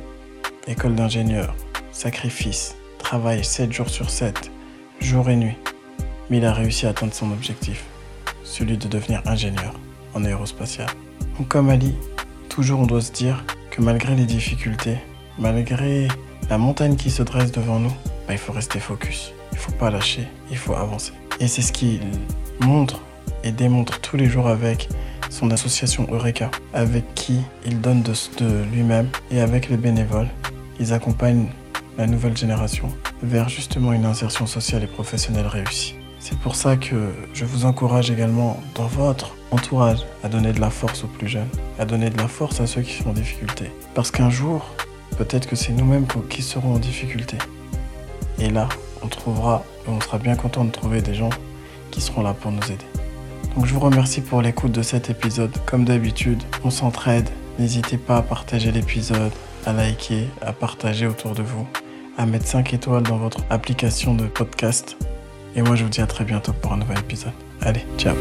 École d'ingénieur, sacrifice, travail 7 jours sur 7, jour et nuit. Mais il a réussi à atteindre son objectif, celui de devenir ingénieur en aérospatial. Donc comme Ali, toujours on doit se dire que malgré les difficultés, malgré la montagne qui se dresse devant nous, bah, il faut rester focus. Il faut pas lâcher, il faut avancer. Et c'est ce qu'il montre et démontre tous les jours avec son association Eureka, avec qui il donne de lui-même et avec les bénévoles. Ils accompagnent la nouvelle génération vers justement une insertion sociale et professionnelle réussie. C'est pour ça que je vous encourage également dans votre entourage à donner de la force aux plus jeunes, à donner de la force à ceux qui sont en difficulté. Parce qu'un jour, peut-être que c'est nous-mêmes qui serons en difficulté. Et là, on trouvera, on sera bien content de trouver des gens qui seront là pour nous aider. Donc je vous remercie pour l'écoute de cet épisode. Comme d'habitude, on s'entraide. N'hésitez pas à partager l'épisode, à liker, à partager autour de vous, à mettre 5 étoiles dans votre application de podcast. Et moi je vous dis à très bientôt pour un nouvel épisode. Allez, ciao